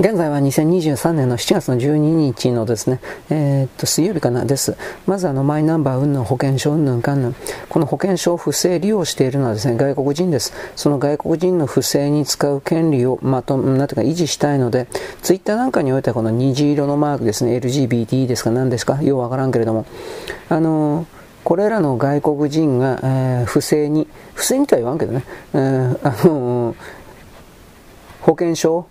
現在は2023年の7月の12日のですね、えー、っと、水曜日かなです。まずあの、マイナンバー云々保険証云々かんぬん。この保険証を不正利用しているのはですね、外国人です。その外国人の不正に使う権利をまと、なんていうか維持したいので、ツイッターなんかにおいてはこの虹色のマークですね、LGBT ですか何ですかようわからんけれども、あのーこれらの外国人が、えー、不正に、不正にとは言わんけどね、えー、あのー、保険証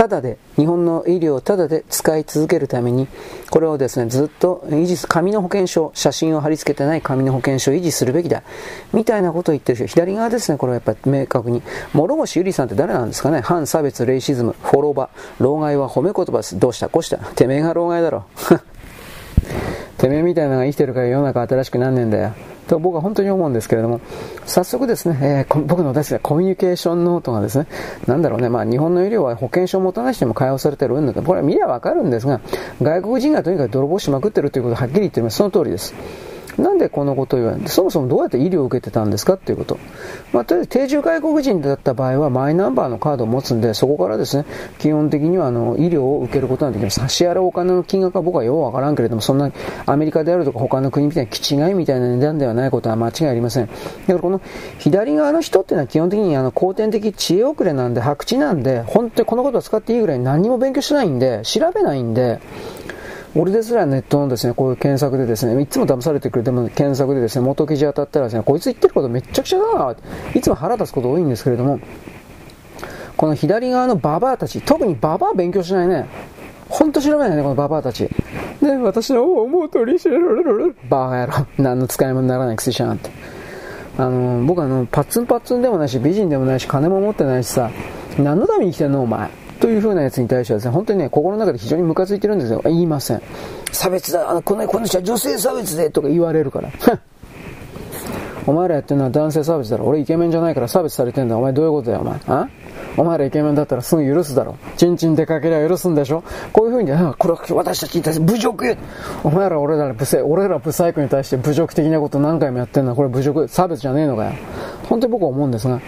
ただで、日本の医療をただで使い続けるために、これをですね、ずっと維持す、紙の保険証、写真を貼り付けてない紙の保険証を維持するべきだ。みたいなことを言ってる人、左側ですね、これはやっぱり明確に。諸星ゆりさんって誰なんですかね？反差別、レイシズム、フォローバ、老害は褒め言葉です。どうした？こうした。てめえが老害だろ。てめえみたいなのが生きてるから世の中新しくなんねえんだよ。と僕は本当に思うんですけれども、早速ですね、えー、僕の大好きなコミュニケーションノートがですね、なんだろうね、まあ日本の医療は保険証を持たない人も解放されてるんだけど、これは見りゃわかるんですが、外国人がとにかく泥棒しまくってるということをはっきり言ってます。その通りです。なんでこのことを言わない？そもそもどうやって医療を受けてたんですかっていうこと。まあ、とりあえず定住外国人だった場合はマイナンバーのカードを持つんで、そこからですね、基本的にはあの医療を受けることができます。差し払うお金の金額は僕はようわからんけれども、そんなアメリカであるとか他の国みたいな気違いみたいな値段ではないことは間違いありません。だからこの左側の人っていうのは基本的にあの後天的知恵遅れなんで、白痴なんで、本当にこのことを使っていいぐらい何も勉強しないんで、調べないんで、俺ですらネットのですね、こういう検索でですね、いつも騙されてくるでも検索でですね、元記事当たったらですね、こいつ言ってることめっちゃくちゃだな、いつも腹立つこと多いんですけれども、この左側のババアたち、特にババア勉強しないね。ほんと調べないね、このババアたち。で、私の思う通りしろろろ。バカ野郎。何の使い物にならないくせしやがって。あの、僕あの、パッツンパッツンでもないし、美人でもないし、金も持ってないしさ、何のために生きてんのお前。という風なやつに対してはですね、本当にね、心の中で非常にムカついてるんですよ。言いません。差別だ、あのこのこの人は女性差別でとか言われるから。お前らやってるのは男性差別だろ。俺イケメンじゃないから差別されてんだ。お前どういうことだよ、お前。あ？お前らイケメンだったらすぐ許すだろ。チンチン出かけりゃ許すんでしょこういう風に、あこれは私たちに対して侮辱お前ら俺ら不正、俺ら不細工に対して侮辱的なこと何回もやってんのはこれ侮辱、差別じゃねえのかよ。本当に僕は思うんですが、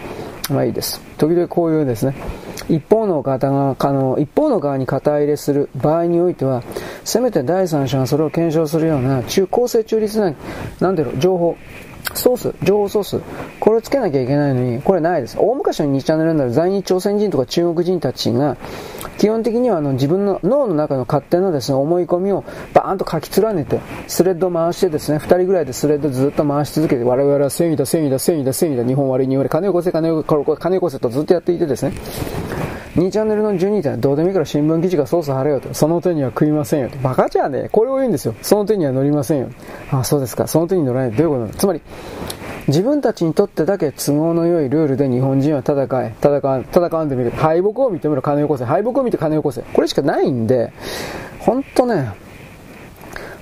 まあいいです。時々こういうですね、一方の方が、あの、一方の側に肩入れする場合においては、せめて第三者がそれを検証するような中、公正中立な、なんだろう、情報、ソース、情報ソース、これをつけなきゃいけないのに、これないです。大昔の2チャンネルなら在日朝鮮人とか中国人たちが、基本的にはあの自分の脳の中の勝手なですね、思い込みをバーンと書き連ねて、スレッドを回してですね、2人ぐらいでスレッドずっと回し続けて、我々は正義だ、正義だ、正義だ、正義だ、日本悪いに言われ、金を越せ、金を越せ、金を越せとずっとやっていてですね、2チャンネルの12点どうでもいいから新聞記事が操作貼れよと。その手には食いませんよと。バカじゃねえ。これを言うんですよ。その手には乗りませんよ。あ、そうですか。その手に乗らない。どういうことなの？つまり、自分たちにとってだけ都合の良いルールで日本人は戦え、戦う戦うんでみる。敗北を認めろ、金をよこせ。敗北を見て金をよこせ。これしかないんで、ほんとね、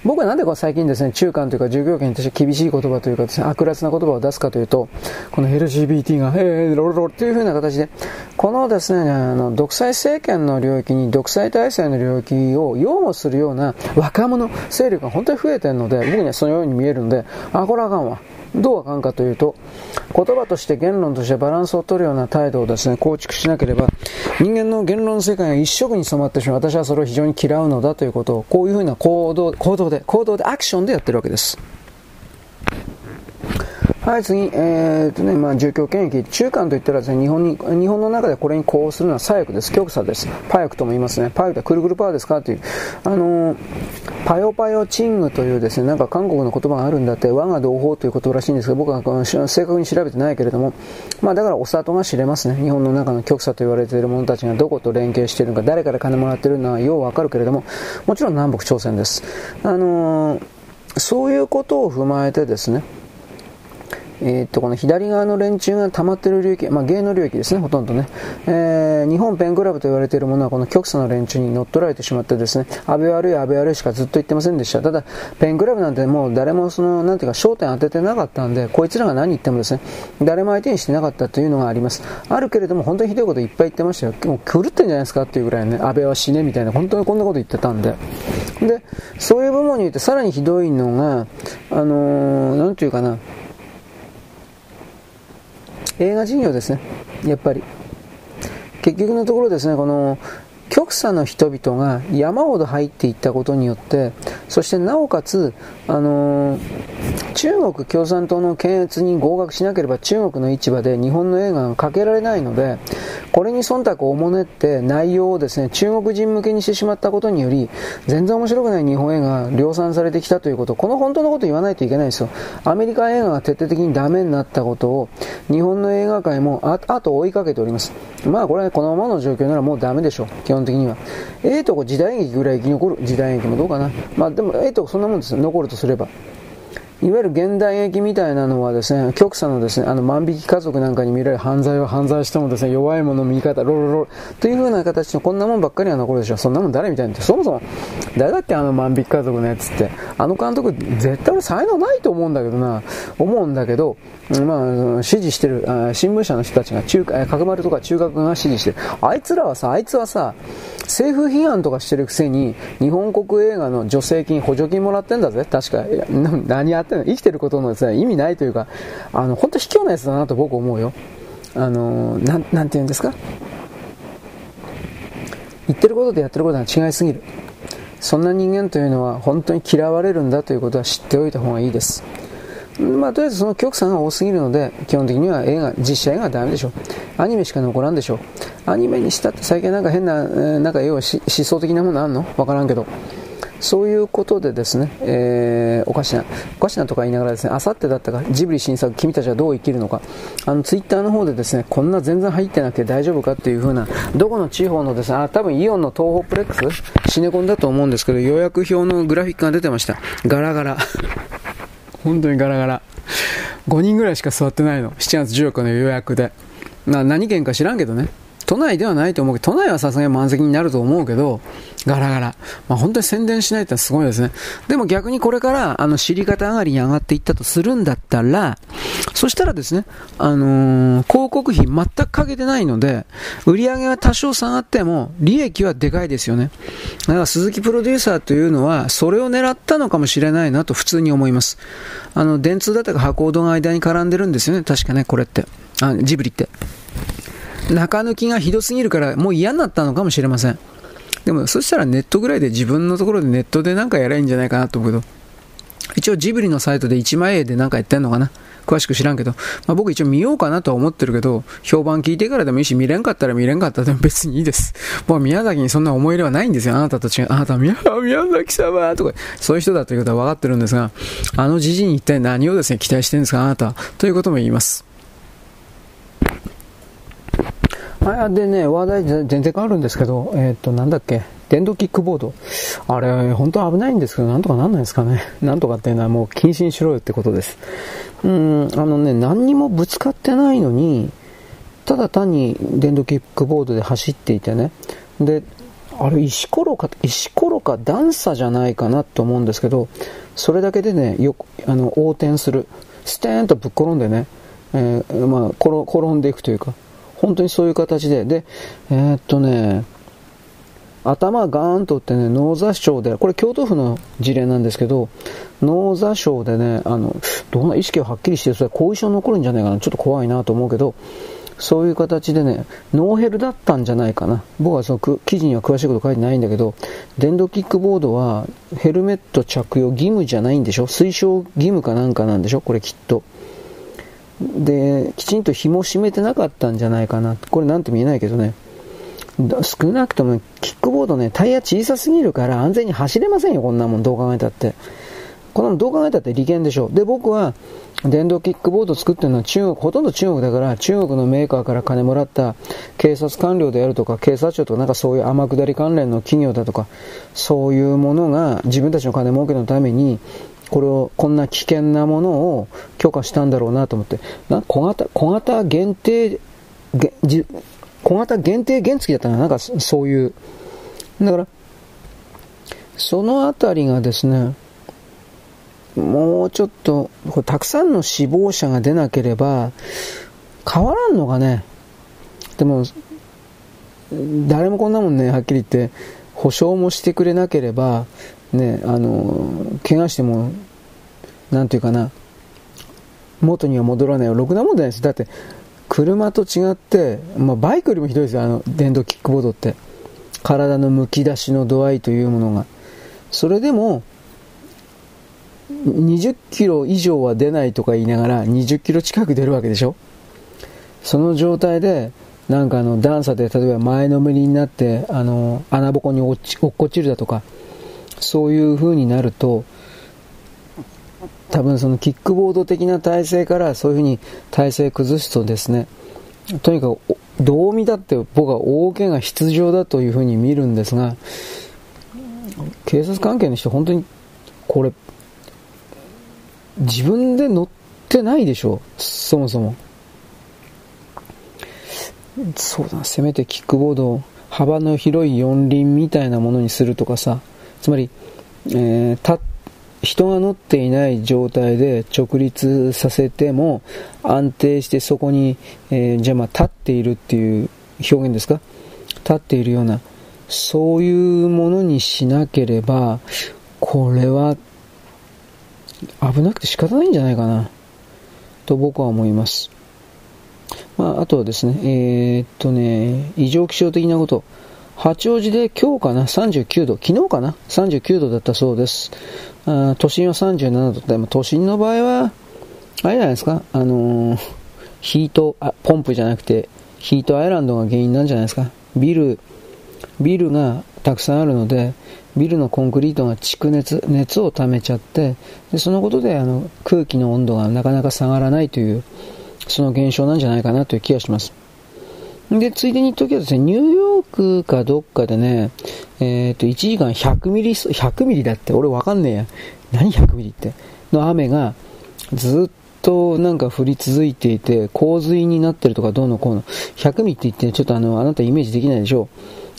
僕はなんでこう最近ですね、中間というか従業員として厳しい言葉というかですね、悪辣な言葉を出すかというと、この LGBT が、えー、ロロロっていうふうな形で、このですね、あの、独裁政権の領域に独裁体制の領域を擁護するような若者勢力が本当に増えてるので、僕にはそのように見えるので、あ、これはあかんわ。どうあかんかというと、言葉として言論としてバランスを取るような態度をですね、構築しなければ、人間の言論世界が一色に染まってしまう。私はそれを非常に嫌うのだということを、こういうふうな行動、行動で、行動で、アクションでやってるわけです。はい、次、えー、とね、まあ、住居権益。中間といったらですね、日本に、日本の中でこれに呼応するのは左翼です。極左です。パヤクとも言いますね。パヤクってくるくるパーですかっていう。あのー、パヨパヨチングというですね、なんか韓国の言葉があるんだって、我が同胞という言葉らしいんですが、僕は正確に調べてないけれども、まあだからお里が知れますね。日本の中の極左と言われている者たちがどこと連携しているのか、誰から金もらっているのはようわかるけれども、もちろん南北朝鮮です。あのー、そういうことを踏まえてですね、えー、っと、この左側の連中が溜まっている領域、まあ、芸能領域ですね、ほとんどね。えー、日本ペンクラブと言われているものはこの極左の連中に乗っ取られてしまってですね、安倍悪い安倍悪いしかずっと言ってませんでした。ただ、ペンクラブなんてもう誰もその、なんていうか焦点当ててなかったんで、こいつらが何言ってもですね、誰も相手にしてなかったというのがあります。あるけれども、本当にひどいこといっぱい言ってましたよ。もう狂ってんじゃないですかっていうぐらいね、安倍は死ねみたいな、本当にこんなこと言ってたんで。で、そういう部門においてさらにひどいのが、あのー、なんていうかな、映画事業ですね、やっぱり。結局のところですね、この、極左の人々が山ほど入っていったことによって、そしてなおかつ、あのー、中国共産党の検閲に合格しなければ中国の市場で日本の映画がかけられないので、これに忖度をおもねって内容をですね、中国人向けにしてしまったことにより、全然面白くない日本映画が量産されてきたということ、この本当のこと言わないといけないですよ。アメリカ映画が徹底的にダメになったことを、日本の映画界もあと追いかけております。まあこれはこのままの状況ならもうダメでしょう、論的には。ええーとこ時代劇ぐらい生き残る、時代劇もどうかな。まあでもええーとこそんなもんです残るとすれば。いわゆる現代劇みたいなのはですね、極左のですね、あの万引き家族なんかに見られる犯罪は犯罪してもですね、弱い者の見方、ロロロという風な形のこんなもんばっかりは残るでしょ。そんなもん誰みたいにそもそも、誰だっけあの万引き家族のやつって。あの監督、絶対俺才能ないと思うんだけどな、思うんだけど、まあ、支持してる、新聞社の人たちが、中角丸とか中学が支持してる。あいつらはさ、あいつはさ、政府批判とかしてるくせに、日本国映画の助成金、補助金もらってんだぜ。確か。何やって生きてることのです、ね、意味ないというか、あの、本当卑怯なやつだなと僕思うよ。あの、なん、なんて言うんですか？言ってることとやってることは違いすぎる。そんな人間というのは本当に嫌われるんだということは知っておいた方がいいです。まあ、とりあえずその極端が多すぎるので、基本的には映画、実写映画はダメでしょう。アニメしか残らんでしょう。アニメにしたって最近なんか変な、なんか要は思想的なものあんの？わからんけど。そういうことでですね、えー、おかしな、おかしなとか言いながらですね、あさってだったか、ジブリ新作、君たちはどう生きるのか、あの、ツイッターの方でですね、こんな全然入ってなくて大丈夫かっていう風な、どこの地方のですね、あ、多分イオンの東北プレックスシネコンだと思うんですけど、予約表のグラフィックが出てました。ガラガラ。本当にガラガラ。5人ぐらいしか座ってないの。7月14日の予約で。な何件か知らんけどね。都内ではないと思うけど、都内はさすがに満席になると思うけど、ガラガラ。まあ、本当に宣伝しないってすごいですね。でも逆にこれから、あの、知り方上がりに上がっていったとするんだったら、そしたらですね、あのー、広告費全くかけてないので、売り上げは多少下がっても、利益はでかいですよね。だから鈴木プロデューサーというのは、それを狙ったのかもしれないなと普通に思います。あの、電通だったか箱コードが間に絡んでるんですよね、確かね、これって。あ、ジブリって。中抜きがひどすぎるからもう嫌になったのかもしれません。でもそしたらネットぐらいで自分のところでネットでなんかやればいいんじゃないかなと思うけど、一応ジブリのサイトで1万円でなんかやってんのかな詳しく知らんけど、まあ、僕一応見ようかなとは思ってるけど、評判聞いてからでもいいし、見れんかったら見れんかったでも別にいいです。もう宮崎にそんな思い入れはないんですよ。あなたと違う。あなた宮宮崎様とか、そういう人だということは分かってるんですが、あのじじに一体何をですね、期待してるんですか、あなた。ということも言います。あでね、話題全然変わるんですけど、えっ、ー、と、なんだっけ、電動キックボード。あれ、本当危ないんですけど、なんとかなんないですかね。なんとかっていうのはもう禁止にしろよってことです。うん、あのね、何にもぶつかってないのに、ただ単に電動キックボードで走っていてね。で、あれ、石ころか、石ころか段差じゃないかなと思うんですけど、それだけでね、よあの、横転する。ステーンとぶっ転んでね、えー、まあ、転んでいくというか、本当にそういう形で、で、えー、っとね、頭ガーンとってね、脳挫傷で、これ京都府の事例なんですけど、脳挫傷でね、あの、どんな意識がはっきりして、それ後遺症残るんじゃないかな、ちょっと怖いなと思うけど、そういう形でね、ノーヘルだったんじゃないかな。僕はその記事には詳しいこと書いてないんだけど、電動キックボードはヘルメット着用義務じゃないんでしょ？推奨義務かなんかなんでしょ？これきっと。で、きちんと紐を締めてなかったんじゃないかな。これなんて見えないけどね。少なくともキックボードね、タイヤ小さすぎるから安全に走れませんよ、こんなもん、どう考えたって。こんなもんどう考えたって利権でしょ。で、僕は電動キックボード作ってるのは中国、ほとんど中国だから、中国のメーカーから金もらった警察官僚であるとか、警察庁とかなんかそういう天下り関連の企業だとか、そういうものが自分たちの金儲けのためにこれを、こんな危険なものを許可したんだろうなと思って、な小型、小型限定、小型限定原付だったらなんかそういう、だから、そのあたりがですね、もうちょっと、たくさんの死亡者が出なければ、変わらんのかね。でも、誰もこんなもんね、はっきり言って、保証もしてくれなければ、ね、あの、怪我しても、なんていうかな、元には戻らないよ。ろくなもんじゃないです。だって、車と違って、まあ、バイクよりもひどいですよ、あの、電動キックボードって。体のむき出しの度合いというものが。それでも、20キロ以上は出ないとか言いながら20キロ近く出るわけでしょその状態で、なんかあの段差で例えば前のめりになってあの穴ぼこに落ち落っこちるだとかそういう風になると多分そのキックボード的な体勢からそういう風に体勢崩すとですねとにかくどう見たって僕は大怪我必要だという風に見るんですが警察関係の人本当にこれ自分で乗ってないでしょそもそも。そうだ、せめてキックボードを幅の広い四輪みたいなものにするとかさ、つまり、えー、人が乗っていない状態で直立させても安定してそこに、えー、じゃあまあ立っているっていう表現ですか？立っているような、そういうものにしなければ、これは危なくて仕方ないんじゃないかな、と僕は思います。まあ、あとはですね、えー、っとね、異常気象的なこと。八王子で今日かな、39度、昨日かな、39度だったそうです。あ都心は37度でも都心の場合は、あれじゃないですか、あのー、ヒートあ、ポンプじゃなくて、ヒートアイランドが原因なんじゃないですか？ビル、ビルがたくさんあるので、ビルのコンクリートが蓄熱、熱を溜めちゃって、でそのことであの空気の温度がなかなか下がらないという、その現象なんじゃないかなという気がします。で、ついでに言っときはですね、ニューヨークかどっかでね、えっ、ー、と、1時間100ミリ、100ミリだって、俺わかんねえや。何100ミリって？の雨が、ずっとなんか降り続いていて、洪水になってるとかどうのこうの。100ミリって言って、ちょっとあの、あなたイメージできないでしょ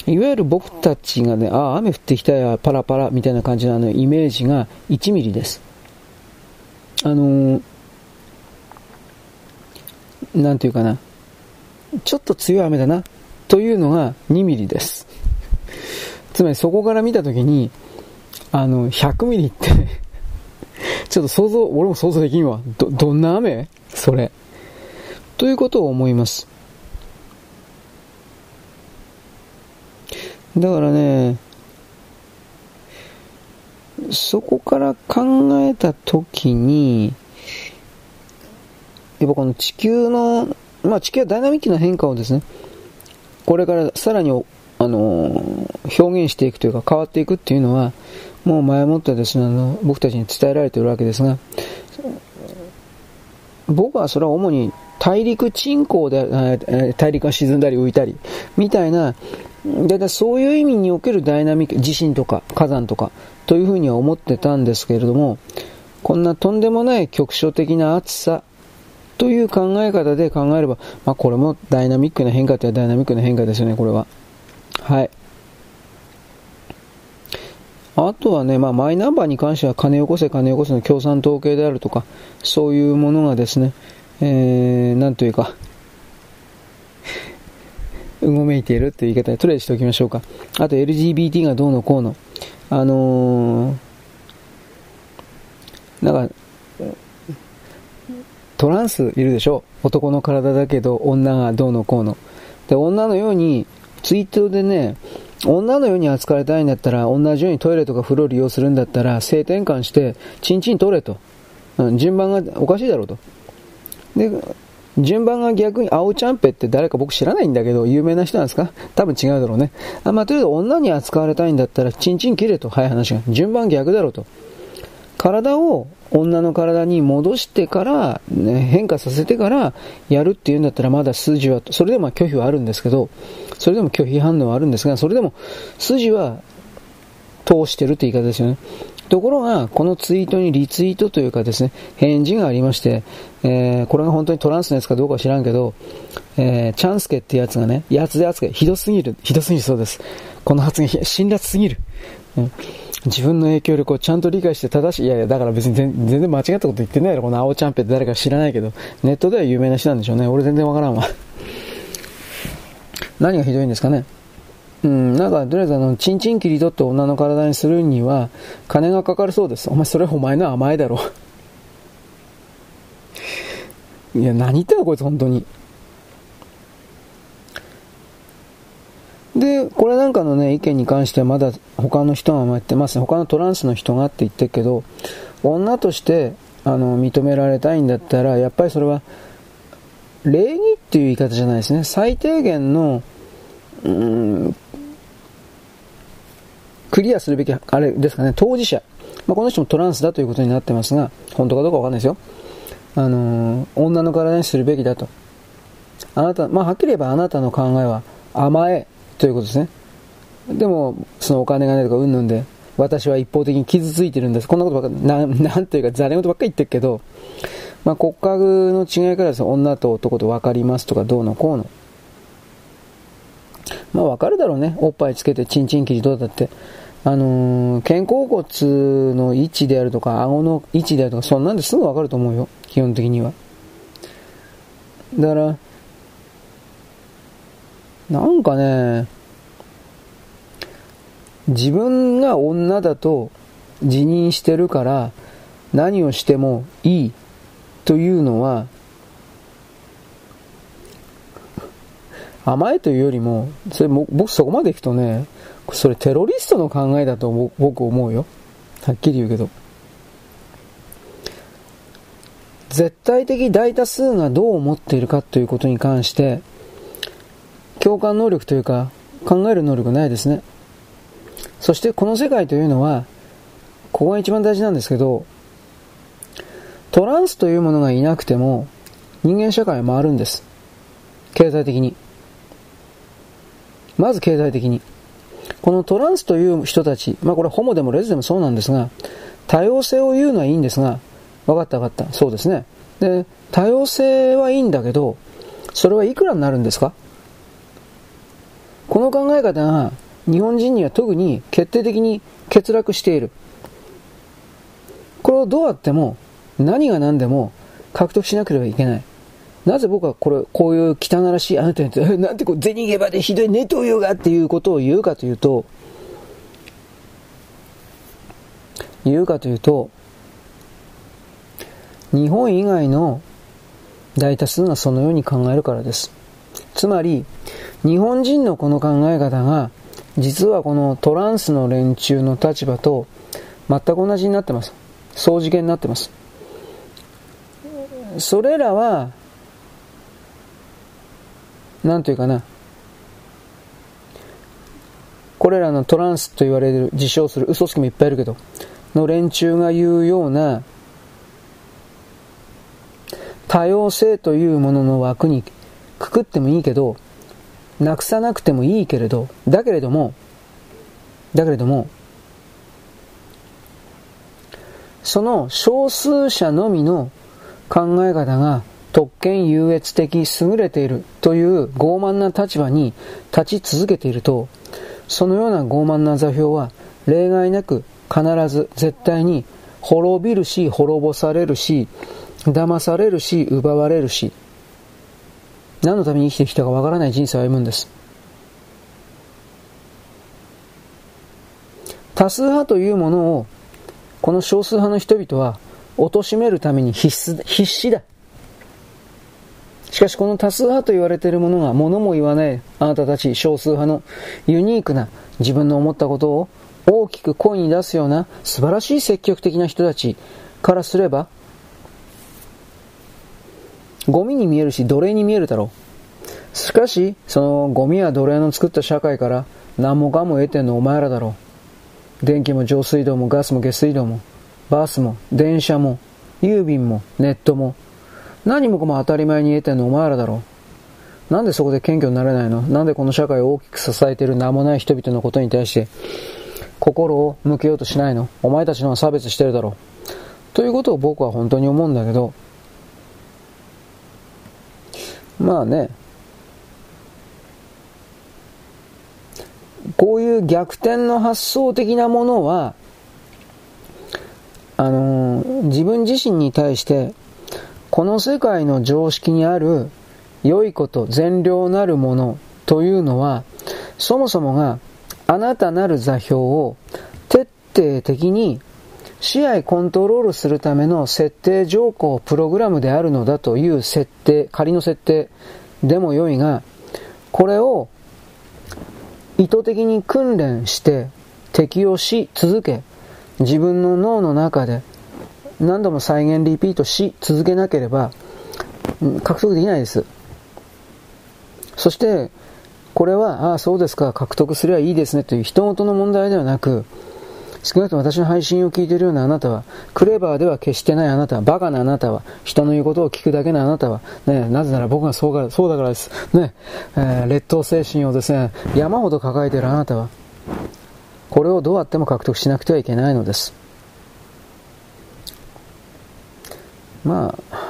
う。いわゆる僕たちがね、ああ、雨降ってきたや、パラパラみたいな感じのあのイメージが1ミリです。あのーなんていうかな、ちょっと強い雨だな、というのが2ミリです。つまりそこから見たときに、あの、100ミリってちょっと想像、俺も想像できんわ。ど、どんな雨？それ。ということを思います。だからね、そこから考えたときに、やっぱこの地球の、まあ地球はダイナミックな変化をですね、これからさらに、あの、表現していくというか変わっていくっていうのは、もう前もってですね、あの、僕たちに伝えられているわけですが、僕はそれは主に大陸沈降で、大陸が沈んだり浮いたり、みたいな、だいたいそういう意味におけるダイナミック、地震とか火山とか、というふうには思ってたんですけれども、こんなとんでもない局所的な暑さ、という考え方で考えれば、まあ、これもダイナミックな変化というダイナミックな変化ですよね、これは。はい。あとはね、まあ、マイナンバーに関しては金よこせ金よこせの共産統計であるとか、そういうものがですね、えー、なんというか、うごめいているという言い方でとりあえずしておきましょうか。あと LGBT がどうのこうの。あのー、なんか、トランスいるでしょ？男の体だけど女がどうのこうの。で、女のように、ツイートでね、女のように扱われたいんだったら、同じようにトイレとか風呂を利用するんだったら、性転換して、チンチン取れと。うん、順番がおかしいだろうと。で、順番が逆に、青ちゃんぺって誰か僕知らないんだけど、有名な人なんですか？多分違うだろうね。あまあ、とりあえず女に扱われたいんだったら、チンチン切れと。早い話が。順番逆だろうと。体を女の体に戻してから、ね、変化させてからやるっていうんだったらまだ筋は、それでも拒否はあるんですけど、それでも拒否反応はあるんですが、それでも筋は通してるって言い方ですよね。ところが、このツイートにリツイートというかですね、返事がありまして、えー、これが本当にトランスのやつかどうかは知らんけど、えー、チャンスケってやつがね、やつで扱い、ひどすぎる、ひどすぎるそうです。この発言、辛辣すぎる。うん自分の影響力をちゃんと理解して正しい、いやいや、だから別に全然間違ったこと言ってないよ、この青チャンペって誰か知らないけど、ネットでは有名な人なんでしょうね。俺全然わからんわ。何がひどいんですかね。うん、なんか、とりあえずあの、チンチン切り取って女の体にするには、金がかかるそうです。お前それお前の甘えだろ。いや、何言ってんのこいつ、本当に。で、これなんかのね、意見に関してはまだ他の人が言ってますね。他のトランスの人がって言ってるけど、女としてあの認められたいんだったら、やっぱりそれは、礼儀っていう言い方じゃないですね。最低限の、うん、クリアするべき、あれですかね、当事者。まあ、この人もトランスだということになってますが、本当かどうかわかんないですよ。あの、女の体にするべきだと。あなた、まあ、はっきり言えばあなたの考えは甘えということですね。でも、そのお金がないとかうんぬんで、私は一方的に傷ついてるんです。こんなことばっかり、なん というか、ざれ言ばっかり言ってるけど、まあ、骨格の違いからです、女と男と分かりますとか、どうのこうの。まあ、分かるだろうね。おっぱいつけて、チンチン切りどうだって。あのー、肩甲骨の位置であるとか、顎の位置であるとか、そんなんですぐ分かると思うよ。基本的には。だから、なんかね、自分が女だと自認してるから何をしてもいいというのは甘えというよりも、それも僕そこまでいくとね、それテロリストの考えだと僕思うよ。はっきり言うけど。絶対的大多数がどう思っているかということに関して、共感能力というか、考える能力ないですね。そしてこの世界というのは、ここが一番大事なんですけど、トランスというものがいなくても、人間社会は回るんです。経済的に。まず経済的に。このトランスという人たち、まあこれホモでもレズでもそうなんですが、多様性を言うのはいいんですが、分かった分かった。そうですね。で、多様性はいいんだけど、それはいくらになるんですか？この考え方が日本人には特に決定的に欠落している。これをどうやっても何が何でも獲得しなければいけない。なぜ僕はこれ、こういう汚らしいあなたに、なんてこう、銭ゲバでひどいネトウヨがっていうことを言うかというと、言うかというと、日本以外の大多数がそのように考えるからです。つまり、日本人のこの考え方が、実はこのトランスの連中の立場と全く同じになってます。相次元になってます。それらは、なんというかな、これらのトランスと言われる、自称する嘘つきもいっぱいいるけど、の連中が言うような、多様性というものの枠にくくってもいいけど、なくさなくてもいいけれど、だけれども、だけれども、その少数者のみの考え方が特権優越的優れているという傲慢な立場に立ち続けていると、そのような傲慢な座標は例外なく必ず絶対に滅びるし滅ぼされるし騙されるし奪われるし何のために生きてきたかわからない人生を歩むんです。多数派というものを、この少数派の人々は、貶めるために必須必死だ。しかしこの多数派と言われているものが物も言わないあなたたち少数派のユニークな自分の思ったことを大きく声に出すような素晴らしい積極的な人たちからすればゴミに見えるし奴隷に見えるだろう。しかし、そのゴミや奴隷の作った社会から何もかも得てんのお前らだろう。電気も上水道もガスも下水道も、バスも電車も、郵便もネットも、何もかも当たり前に得てんのお前らだろう。なんでそこで謙虚になれないの？なんでこの社会を大きく支えている名もない人々のことに対して心を向けようとしないの？お前たちのは差別してるだろう。ということを僕は本当に思うんだけど、まあね、こういう逆転の発想的なものは、あのー、自分自身に対して、この世界の常識にある良いこと、善良なるものというのは、そもそもがあなたなる座標を徹底的に試合コントロールするための設定条項プログラムであるのだという設定、仮の設定でも良いが、これを意図的に訓練して適用し続け、自分の脳の中で何度も再現リピートし続けなければ、獲得できないです。そして、これは、ああ、そうですか、獲得すればいいですねという人事の問題ではなく、少なくとも私の配信を聞いているようなあなたは、クレバーでは決してないあなたは、バカなあなたは、人の言うことを聞くだけのあなたは、ね、なぜなら僕がそうがそうだからです。ね、えー、劣等精神をですね、山ほど抱えているあなたは、これをどうやっても獲得しなくてはいけないのです。まあ、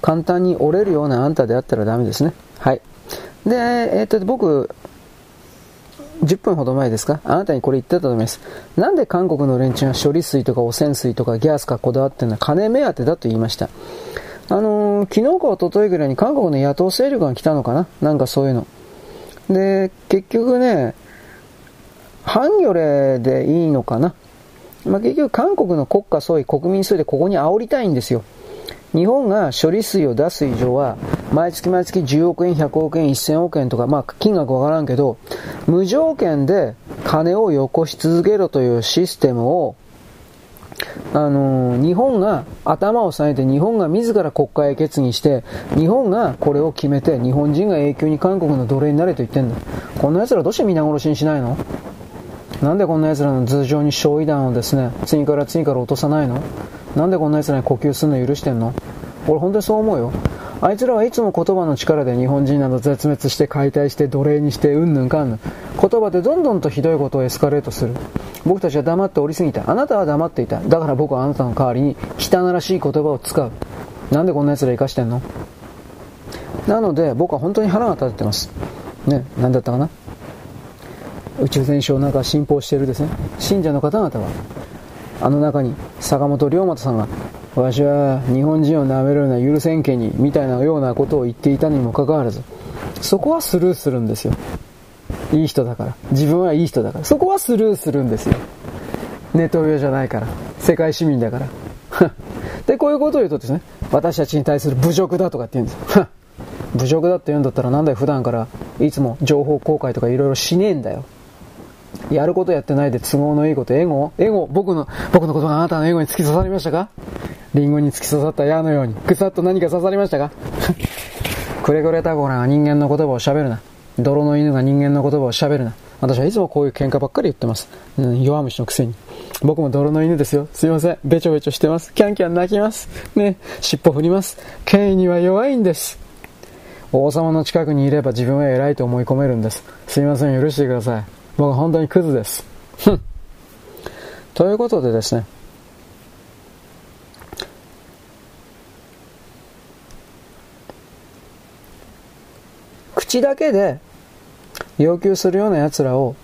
簡単に折れるようなあんたであったらダメですね。はい。で、えー、っと、僕、10分ほど前ですか？あなたにこれ言ってたと思います。なんで韓国の連中は処理水とか汚染水とかギャスかこだわってるの？は金目当てだと言いました。あのー、昨日か一昨日ぐらいに韓国の野党勢力が来たのかな？なんかそういうの。で、結局ね、反魚霊でいいのかな？まあ、結局韓国の国家総意、国民総意でここに煽りたいんですよ。日本が処理水を出す以上は、毎月毎月10億円、100億円、1000億円とか、まあ金額わからんけど、無条件で金をよこし続けろというシステムを、あのー、日本が頭を下げて日本が自ら国会決議して日本がこれを決めて日本人が永久に韓国の奴隷になれと言ってんだこんな奴らどうして皆殺しにしないの？なんでこんな奴らの頭上に焼夷弾をですね次から次から落とさないの？なんでこんな奴らに呼吸するの許してんの？俺本当にそう思うよ。あいつらはいつも言葉の力で日本人など絶滅して解体して奴隷にしてうんぬんかんぬん。言葉でどんどんとひどいことをエスカレートする。僕たちは黙っておりすぎた。あなたは黙っていた。だから僕はあなたの代わりに汚らしい言葉を使う。なんでこんな奴ら生かしてんの？なので僕は本当に腹が立ってます。ね、何だったかな？宇宙全書なんか信奉しているですね。信者の方々は、あの中に坂本龍馬さんがわしは日本人を舐めるのは許せんけに、みたいなようなことを言っていたにもかかわらず、そこはスルーするんですよ。いい人だから。自分はいい人だから。そこはスルーするんですよ。ネトウヨじゃないから。世界市民だから。で、こういうことを言うとですね、私たちに対する侮辱だとかって言うんですよ。侮辱だって言うんだったらなんだよ普段からいつも情報公開とかいろいろしねえんだよ。やることやってないで都合のいいこと、エゴ？エゴ？僕の、僕のことがあなたのエゴに突き刺さりましたか？リンゴに突き刺さった矢のように、ぐさっと何か刺さりましたか？くれぐれタゴラが人間の言葉を喋るな。泥の犬が人間の言葉を喋るな。私はいつもこういう喧嘩ばっかり言ってます。うん、弱虫のくせに。僕も泥の犬ですよ。すいません。べちょべちょしてます。キャンキャン泣きます。ね、尻尾振ります。権威には弱いんです。王様の近くにいれば自分は偉いと思い込めるんです。すいません。許してください。僕は本当にクズです。ということでですね、口だけで要求するような奴らを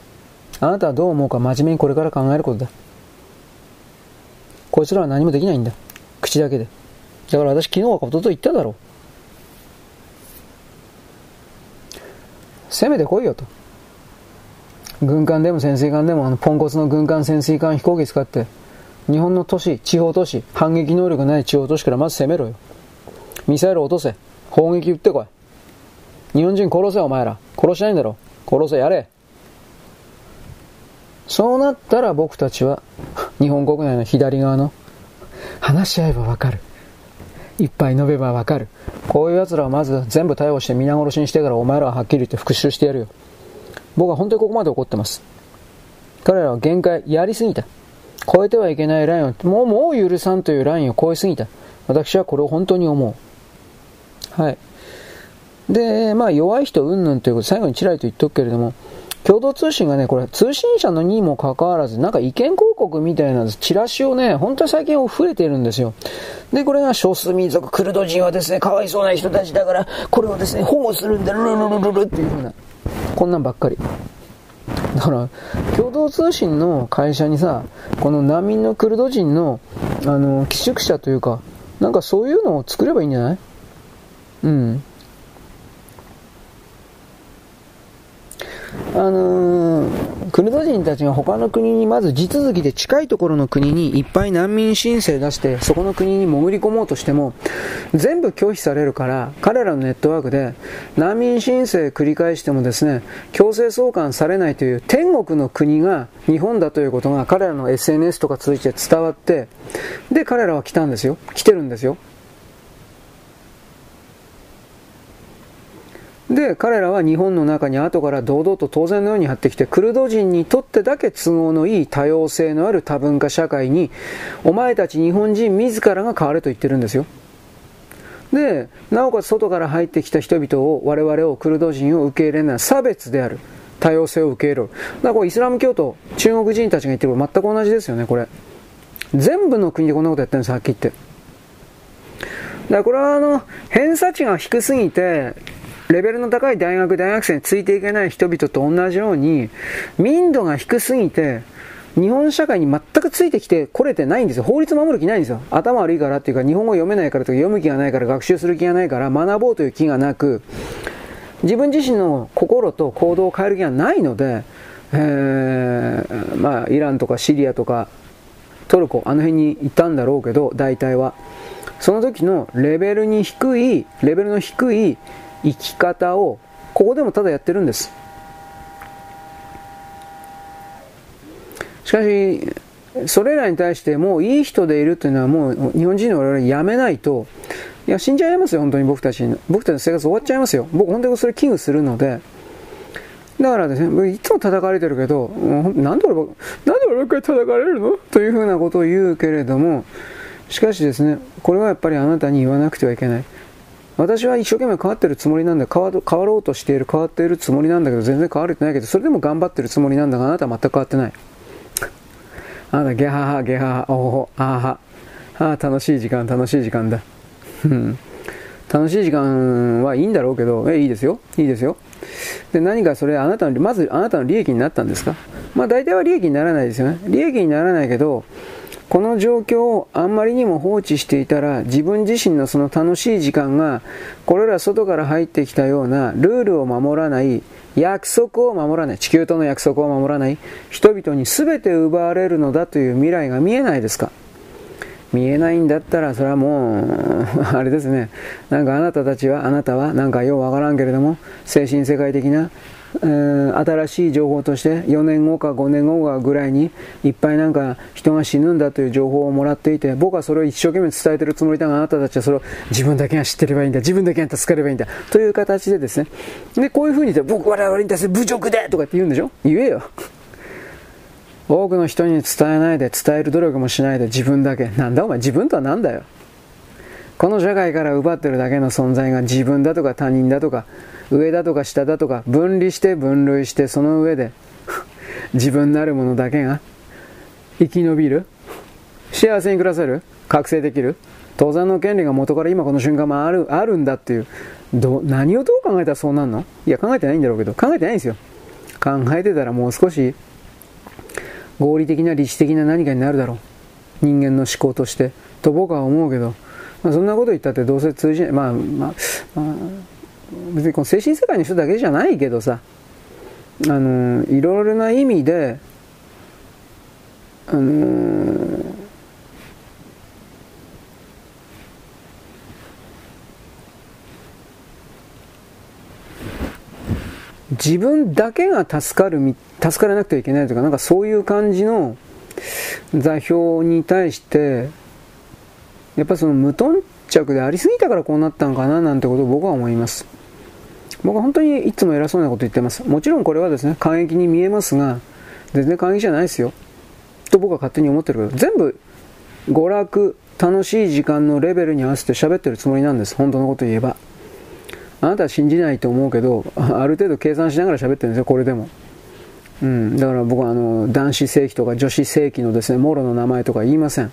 あなたはどう思うか真面目にこれから考えることだ。こいつらは何もできないんだ。口だけで。だから私昨日はことと言っただろう。攻めてこいよと。軍艦でも潜水艦でもあのポンコツの軍艦潜水艦飛行機使って日本の都市、地方都市、反撃能力ない地方都市からまず攻めろよ。ミサイル落とせ。砲撃撃ってこい。日本人殺せお前ら。殺しないんだろ。殺せ、やれ。そうなったら僕たちは日本国内の左側の話し合えばわかる。いっぱい述べばわかる。こういう奴らをまず全部逮捕して皆殺しにしてからお前らははっきり言って復讐してやるよ。僕は本当にここまで怒ってます。彼らは限界、やりすぎた。超えてはいけないラインを、もう、もう許さんというラインを超えすぎた。私はこれを本当に思う。はい。で、まあ、弱い人うんぬんということ最後にちらりと言っとくけれども、共同通信がね、これ、通信社のにもかかわらず、なんか意見広告みたいなチラシをね、本当に最近増えてるんですよ。で、これが少数民族、クルド人はですね、かわいそうな人たちだから、これをですね、保護するんだ、ルルルルルルっていうふうな。こんなんばっかり。だから、共同通信の会社にさ、この難民のクルド人の、あの、寄宿舎というか、なんかそういうのを作ればいいんじゃない？うん。あのー、クルド人たちが他の国にまず地続きで近いところの国にいっぱい難民申請出してそこの国に潜り込もうとしても全部拒否されるから彼らのネットワークで難民申請繰り返してもですね強制送還されないという天国の国が日本だということが彼らの SNS とか通じて伝わってで彼らは来たんですよ。来てるんですよ。で、彼らは日本の中に後から堂々と当然のようにやってきて、クルド人にとってだけ都合のいい多様性のある多文化社会に、お前たち日本人自らが変われと言ってるんですよ。で、なおかつ外から入ってきた人々を、我々を、クルド人を受け入れない差別である。多様性を受け入れる。だからこれイスラム教徒、中国人たちが言ってること全く同じですよね、これ。全部の国でこんなことやってるんです、はっきり言って。だからこれはあの、偏差値が低すぎて、レベルの高い大学、大学生についていけない人々と同じように、民度が低すぎて、日本社会に全くついてきてこれてないんですよ。法律守る気ないんですよ。頭悪いからっていうか、日本語読めないからとか、読む気がないから、学習する気がないから、学ぼうという気がなく、自分自身の心と行動を変える気がないので、えー、まあ、イランとかシリアとか、トルコ、あの辺に行ったんだろうけど、大体は。その時のレベルに低い、レベルの低い生き方をここでもただやってるんです。しかしそれらに対してもういい人でいるというのはもう日本人の我々やめないといや死んじゃいますよ本当に僕たち僕たちの生活終わっちゃいますよ。僕本当にそれ危惧するので。だからですね、いつも叩かれてるけど、なんで俺、なんで俺ばっかり叩かれるの？というふうなことを言うけれども、しかしですね、これはやっぱりあなたに言わなくてはいけない。私は一生懸命変わってるつもりなんだ変わ変わろうとしている変わっているつもりなんだけど全然変われてないけどそれでも頑張ってるつもりなんだがあなたは全く変わってない。あなたゲハハゲハハおほあははあ楽しい時間楽しい時間だ。楽しい時間はいいんだろうけどえいいですよ。いいですよ。で何かそれあなたのまずあなたの利益になったんですか？まあ大体は利益にならないですよね。利益にならないけどこの状況をあんまりにも放置していたら自分自身のその楽しい時間がこれら外から入ってきたようなルールを守らない約束を守らない地球との約束を守らない人々に全て奪われるのだという未来が見えないですか？見えないんだったらそれはもう あれですね。なんかあなたたちはあなたはなんかようわからんけれども精神世界的な新しい情報として4年後か5年後かぐらいにいっぱいなんか人が死ぬんだという情報をもらっていて僕はそれを一生懸命伝えてるつもりだがあなたたちはそれを自分だけが知ってればいいんだ。自分だけが助かればいいんだ。という形でですね。でこういうふうに言って僕我々に対して侮辱でとかって言うんでしょ。言えよ多くの人に伝えないで伝える努力もしないで自分だけ。なんだお前自分とは何だよ。この社会から奪ってるだけの存在が自分だとか他人だとか上だとか下だとか分離して分類してその上で 自分なるものだけが生き延びる？幸せに暮らせる？覚醒できる？当然の権利が元から今この瞬間もあるあるんだっていう。ど何をどう考えたらそうなんの？いや考えてないんだろうけど考えてないんですよ。考えてたらもう少し合理的な理知的な何かになるだろう。人間の思考として。と僕は思うけど、まあ、そんなこと言ったってどうせ通じない。まあまあ、まあ別にこの精神世界の人だけじゃないけどさあのいろいろな意味であの自分だけが助かる助からなくてはいけないとかなんかそういう感じの座標に対してやっぱその無頓着でありすぎたからこうなったのかななんてことを僕は思います。僕は本当にいつも偉そうなこと言ってます。もちろんこれはですね、過激に見えますが、全然過激じゃないですよ。と僕は勝手に思ってるけど、全部娯楽、楽しい時間のレベルに合わせて喋ってるつもりなんです。本当のこと言えば。あなたは信じないと思うけど、ある程度計算しながら喋ってるんですよ、これでも。うん、だから僕はあの男子正規とか女子正規のですね、もろの名前とか言いません。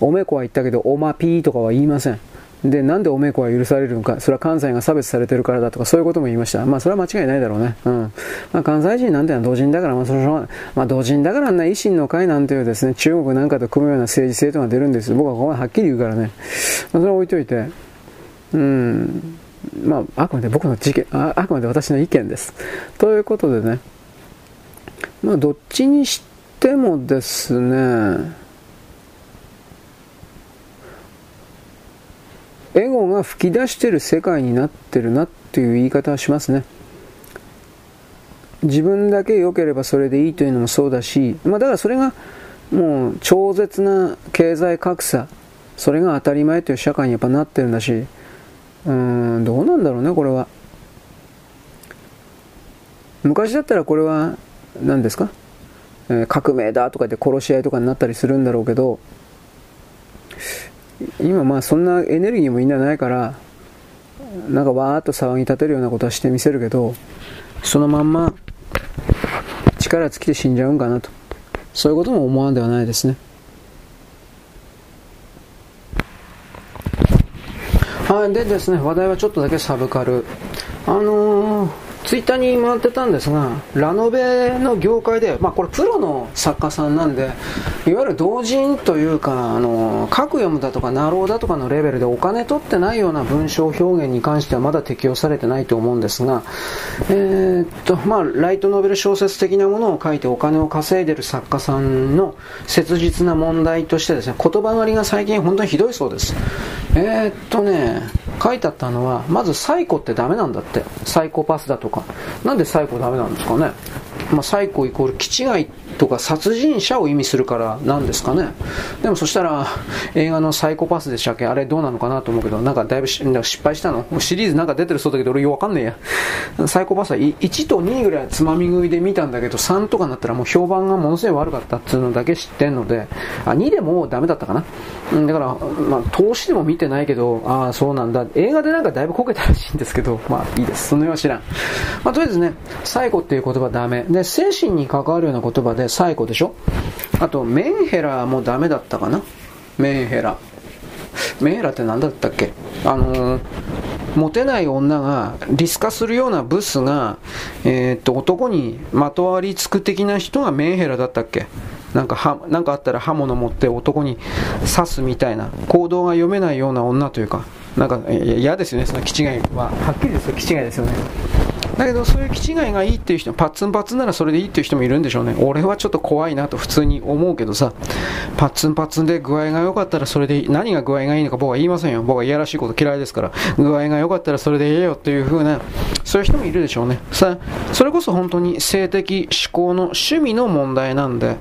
おめこは言ったけど、おまぴーとかは言いません。で、なんでおめこは許されるのか、それは関西が差別されてるからだとか、そういうことも言いました。まあ、それは間違いないだろうね。うん。まあ、関西人なんてのは同人だから、まあ、それは、まあ、同人だからな、維新の会なんていうですね、中国なんかと組むような政治制度が出るんです。僕はここまではっきり言うからね。まあ、それは置いといて、うん。まあ、あくまで僕の事件あ、あくまで私の意見です。ということでね、まあどっちにしてもですねエゴが吹き出してる世界になってるなっていう言い方はしますね。自分だけ良ければそれでいいというのもそうだし、まあ、だからそれがもう超絶な経済格差それが当たり前という社会にやっぱなってるんだしうーんどうなんだろうねこれは。昔だったらこれは何ですか、えー、革命だとかで殺し合いとかになったりするんだろうけど今まあそんなエネルギーもみんなないからなんかわーっと騒ぎ立てるようなことはしてみせるけどそのまんま力尽きて死んじゃうんかなと。そういうことも思わんではないですね。はいでですね話題はちょっとだけサブカル。あのーツイッターに回ってたんですが、ラノベの業界で、まあ、これプロの作家さんなんで、いわゆる同人というか、あの、書く読むだとか、ナローだとかのレベルでお金取ってないような文章表現に関してはまだ適用されてないと思うんですが、えー、っと、まあ、ライトノベル小説的なものを書いてお金を稼いでる作家さんの切実な問題としてですね、言葉狩りが最近本当にひどいそうです。えー、っとね、書いてあったのは、まずサイコってダメなんだって。サイコパスだとか。なんでサイコダメなんですかね。まあ、サイコイコール気違いとか殺人者を意味するからなんですかね。でもそしたら映画のサイコパスでしたっけ？あれどうなのかなと思うけど、なんかだいぶ失敗したの？シリーズなんか出てるそうだけど俺よくわかんねえや。サイコパスは1と2ぐらいつまみ食いで見たんだけど3とかになったらもう評判がものすごい悪かったっていうのだけ知ってんので、あ、2でもダメだったかな？だから、まあ、投資でも見てないけど、ああ、そうなんだ。映画でなんかだいぶこけたらしいんですけど、まあいいです。その辺は知らん。まあとりあえずね、サイコっていう言葉ダメ。で、精神に関わるような言葉でサイコでしょ？あと、メンヘラもダメだったかな？メンヘラ。メンヘラって何だったっけ？あのー、モテない女がリス化するようなブスが、えー、っと、男にまとわりつく的な人がメンヘラだったっけ？なんかは、なんかあったら刃物持って男に刺すみたいな、行動が読めないような女というか、なんか嫌ですよね、その気違いは。はっきりですよ、気違いですよね。だけどそういう気違いがいいっていう人パッツンパッツンならそれでいいっていう人もいるんでしょうね。俺はちょっと怖いなと普通に思うけどさ。パッツンパッツンで具合が良かったらそれでいい。何が具合がいいのか僕は言いませんよ。僕はいやらしいこと嫌いですから。具合が良かったらそれでいいよっていう風なそういう人もいるでしょうね。さそれこそ本当に性的思考の趣味の問題なんで。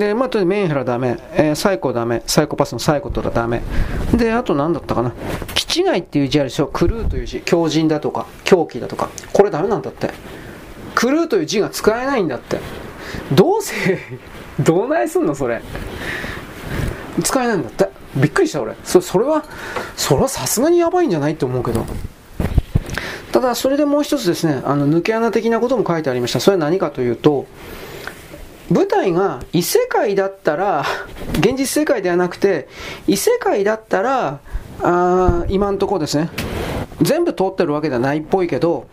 で、まあ、とりあえずメンヘラダメ、えー、サイコダメ、サイコパスのサイコとかダメ。で、あと何だったかな。気違いっていう字あるでしょ。クルーという字、強靭だとか、狂気だとか。これダメなんだって。クルーという字が使えないんだって。どうせ どうないすんの？それ。使えないんだって。びっくりした俺。そそれは、それはさすがにやばいんじゃないって思うけど。ただ、それでもう一つですね、あの、抜け穴的なことも書いてありました。それは何かというと、舞台が異世界だったら、現実世界ではなくて、異世界だったら、あ今んとこですね、全部通ってるわけではないっぽいけど、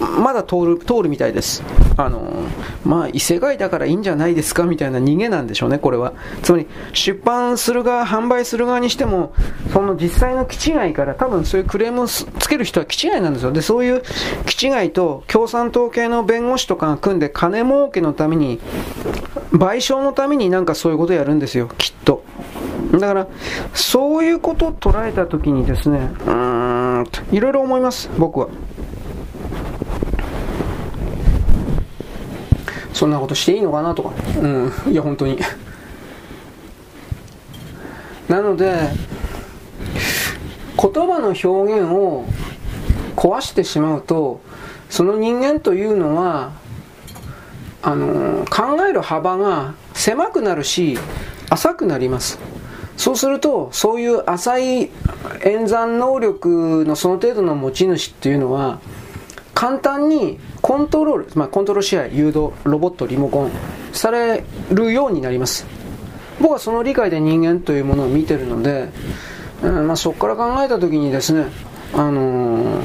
まだ通る、通るみたいです。あの、まあ、異世界だからいいんじゃないですかみたいな逃げなんでしょうね、これは。つまり、出版する側、販売する側にしても、その実際の気違いから多分そういうクレームをつける人は気違いなんですよ。で、そういう気違いと共産党系の弁護士とかが組んで金儲けのために、賠償のためになんかそういうことをやるんですよ、きっと。だから、そういうことを捉えたときにですね、うーん、いろいろ思います、僕は。そんなことしていいのかなとか、うん、いや、本当に。なので、言葉の表現を壊してしまうと、その人間というのは、あの考える幅が狭くなるし、浅くなります。そうすると、そういう浅い演算能力のその程度の持ち主っていうのは、簡単にコントロール、まあ、コントロール試合、誘導、ロボット、リモコンされるようになります。僕はその理解で人間というものを見てるので、うんまあ、そこから考えた時にですね、あのー、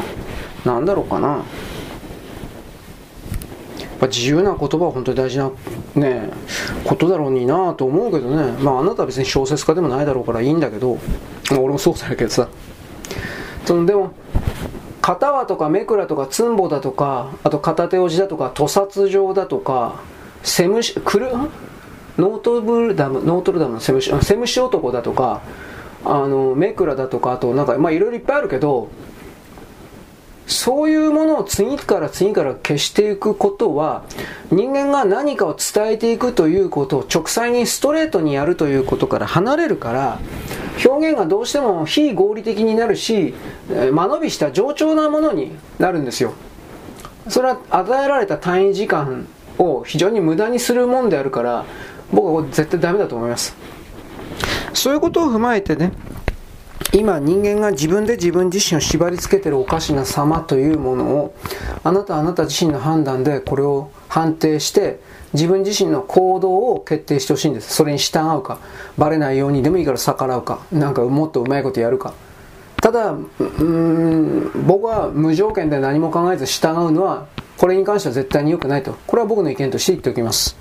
なんだろうかな。やっぱ自由な言葉は本当に大事な、ね、ことだろうになと思うけどね、まあ、あなたは別に小説家でもないだろうからいいんだけど、俺もそうだけどさ。そのでも片輪とかめくらとかつんぼだとか、あと片手落ちだとか、屠殺場だとか、セムシ、クル、ノートブルダム、ノートルダムのセムシ、セムシ男だとか、あの、めくらだとか、あとなんか、まあいろいろいっぱいあるけど、そういうものを次から次から消していくことは、人間が何かを伝えていくということを直裁にストレートにやるということから離れるから、表現がどうしても非合理的になるし、間延びした冗長なものになるんですよ。それは与えられた単位時間を非常に無駄にするもんであるから、僕は絶対ダメだと思います。そういうことを踏まえてね、今人間が自分で自分自身を縛り付けてるおかしな様というものをあなたあなた自身の判断でこれを判定して自分自身の行動を決定してほしいんですそれに従うかバレないようにでもいいから逆らうかなんかもっとうまいことやるか。ただうん僕は無条件で何も考えず従うのはこれに関しては絶対に良くないと。これは僕の意見として言っておきます。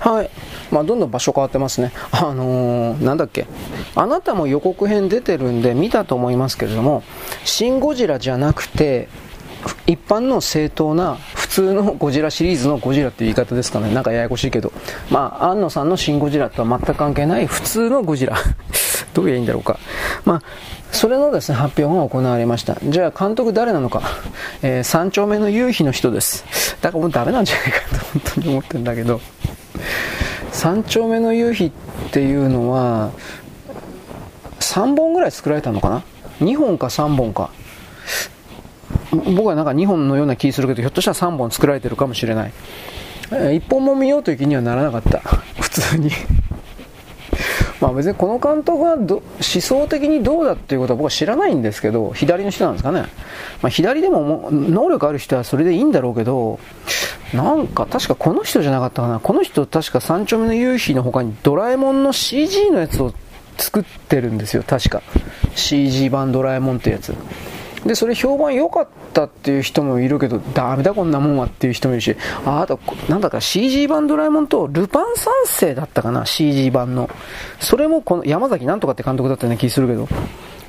はい。まあ、どんどん場所変わってますね。あのー、なんだっけ。あなたも予告編出てるんで見たと思いますけれども、シン・ゴジラじゃなくて、一般の正当な普通のゴジラシリーズのゴジラっていう言い方ですかね。なんかややこしいけど。まあ、安野さんのシン・ゴジラとは全く関係ない普通のゴジラ。どう言えばいいんだろうか。まあ、それのですね、発表が行われました。じゃあ、監督誰なのか。えー、三丁目の夕日の人です。だからもうダメなんじゃないかと本当に思ってるんだけど。3丁目の夕日っていうのは3本ぐらい作られたのかな？2本か3本か。僕はなんか2本のような気するけどひょっとしたら3本作られてるかもしれない。1本も見ようという気にはならなかった。普通に。まあ別にこの監督が思想的にどうだっていうことは僕は知らないんですけど、左の人なんですかね。まあ左でも能力ある人はそれでいいんだろうけど、なんか確かこの人じゃなかったかな。この人確か三丁目の夕日の他にドラえもんの CG のやつを作ってるんですよ、確か。CG 版ドラえもんってやつ。で、それ評判良かったっていう人もいるけど、ダメだこんなもんはっていう人もいるし、あ、あと、なんだか CG 版ドラえもんと、ルパン三世だったかな、CG 版の。それもこの山崎なんとかって監督だったような気するけど。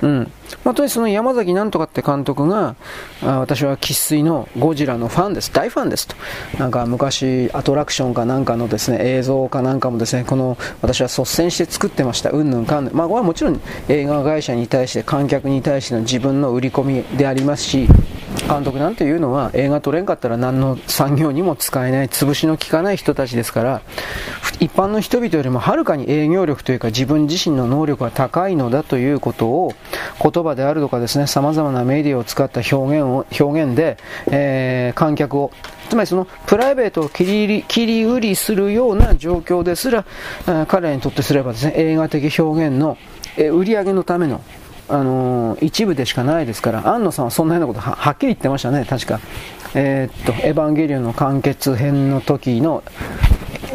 うん。まあ、とにその山崎なんとかって監督が、あ私は生粋のゴジラのファンです。大ファンですと。なんか昔アトラクションかなんかのですね、映像かなんかもですね、この私は率先して作ってました。うんぬんかんぬん。まあこれはもちろん映画会社に対して観客に対しての自分の売り込みでありますし、監督なんていうのは映画撮れんかったら何の産業にも使えない潰しの効かない人たちですから一般の人々よりもはるかに営業力というか自分自身の能力が高いのだということを言葉であるとかですね様々なメディアを使った表現を表現で、えー、観客をつまりそのプライベートを切り切り売りするような状況ですら彼らにとってすればですね映画的表現の売り上げのためのあのー、一部でしかないですから、安野さんはそんなようなことはっきり言ってましたね、確か。えー、っと、エヴァンゲリオンの完結編の時の、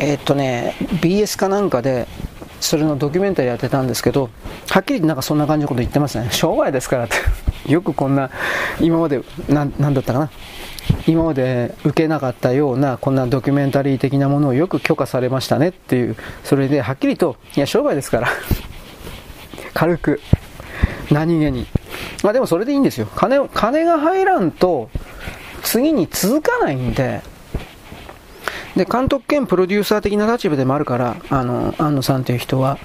えー、っとね、BS かなんかで、それのドキュメンタリーやってたんですけど、はっきりなんかそんな感じのこと言ってますね。商売ですからって。よくこんな、今まで、ななんだったかな。今まで受けなかったようなこんなドキュメンタリー的なものをよく許可されましたねっていうそれではっきりといや商売ですから 軽く何気に。まあでもそれでいいんですよ。金、金が入らんと、次に続かないんで、で、監督兼プロデューサー的な立場でもあるから、あの、安野さんという人は、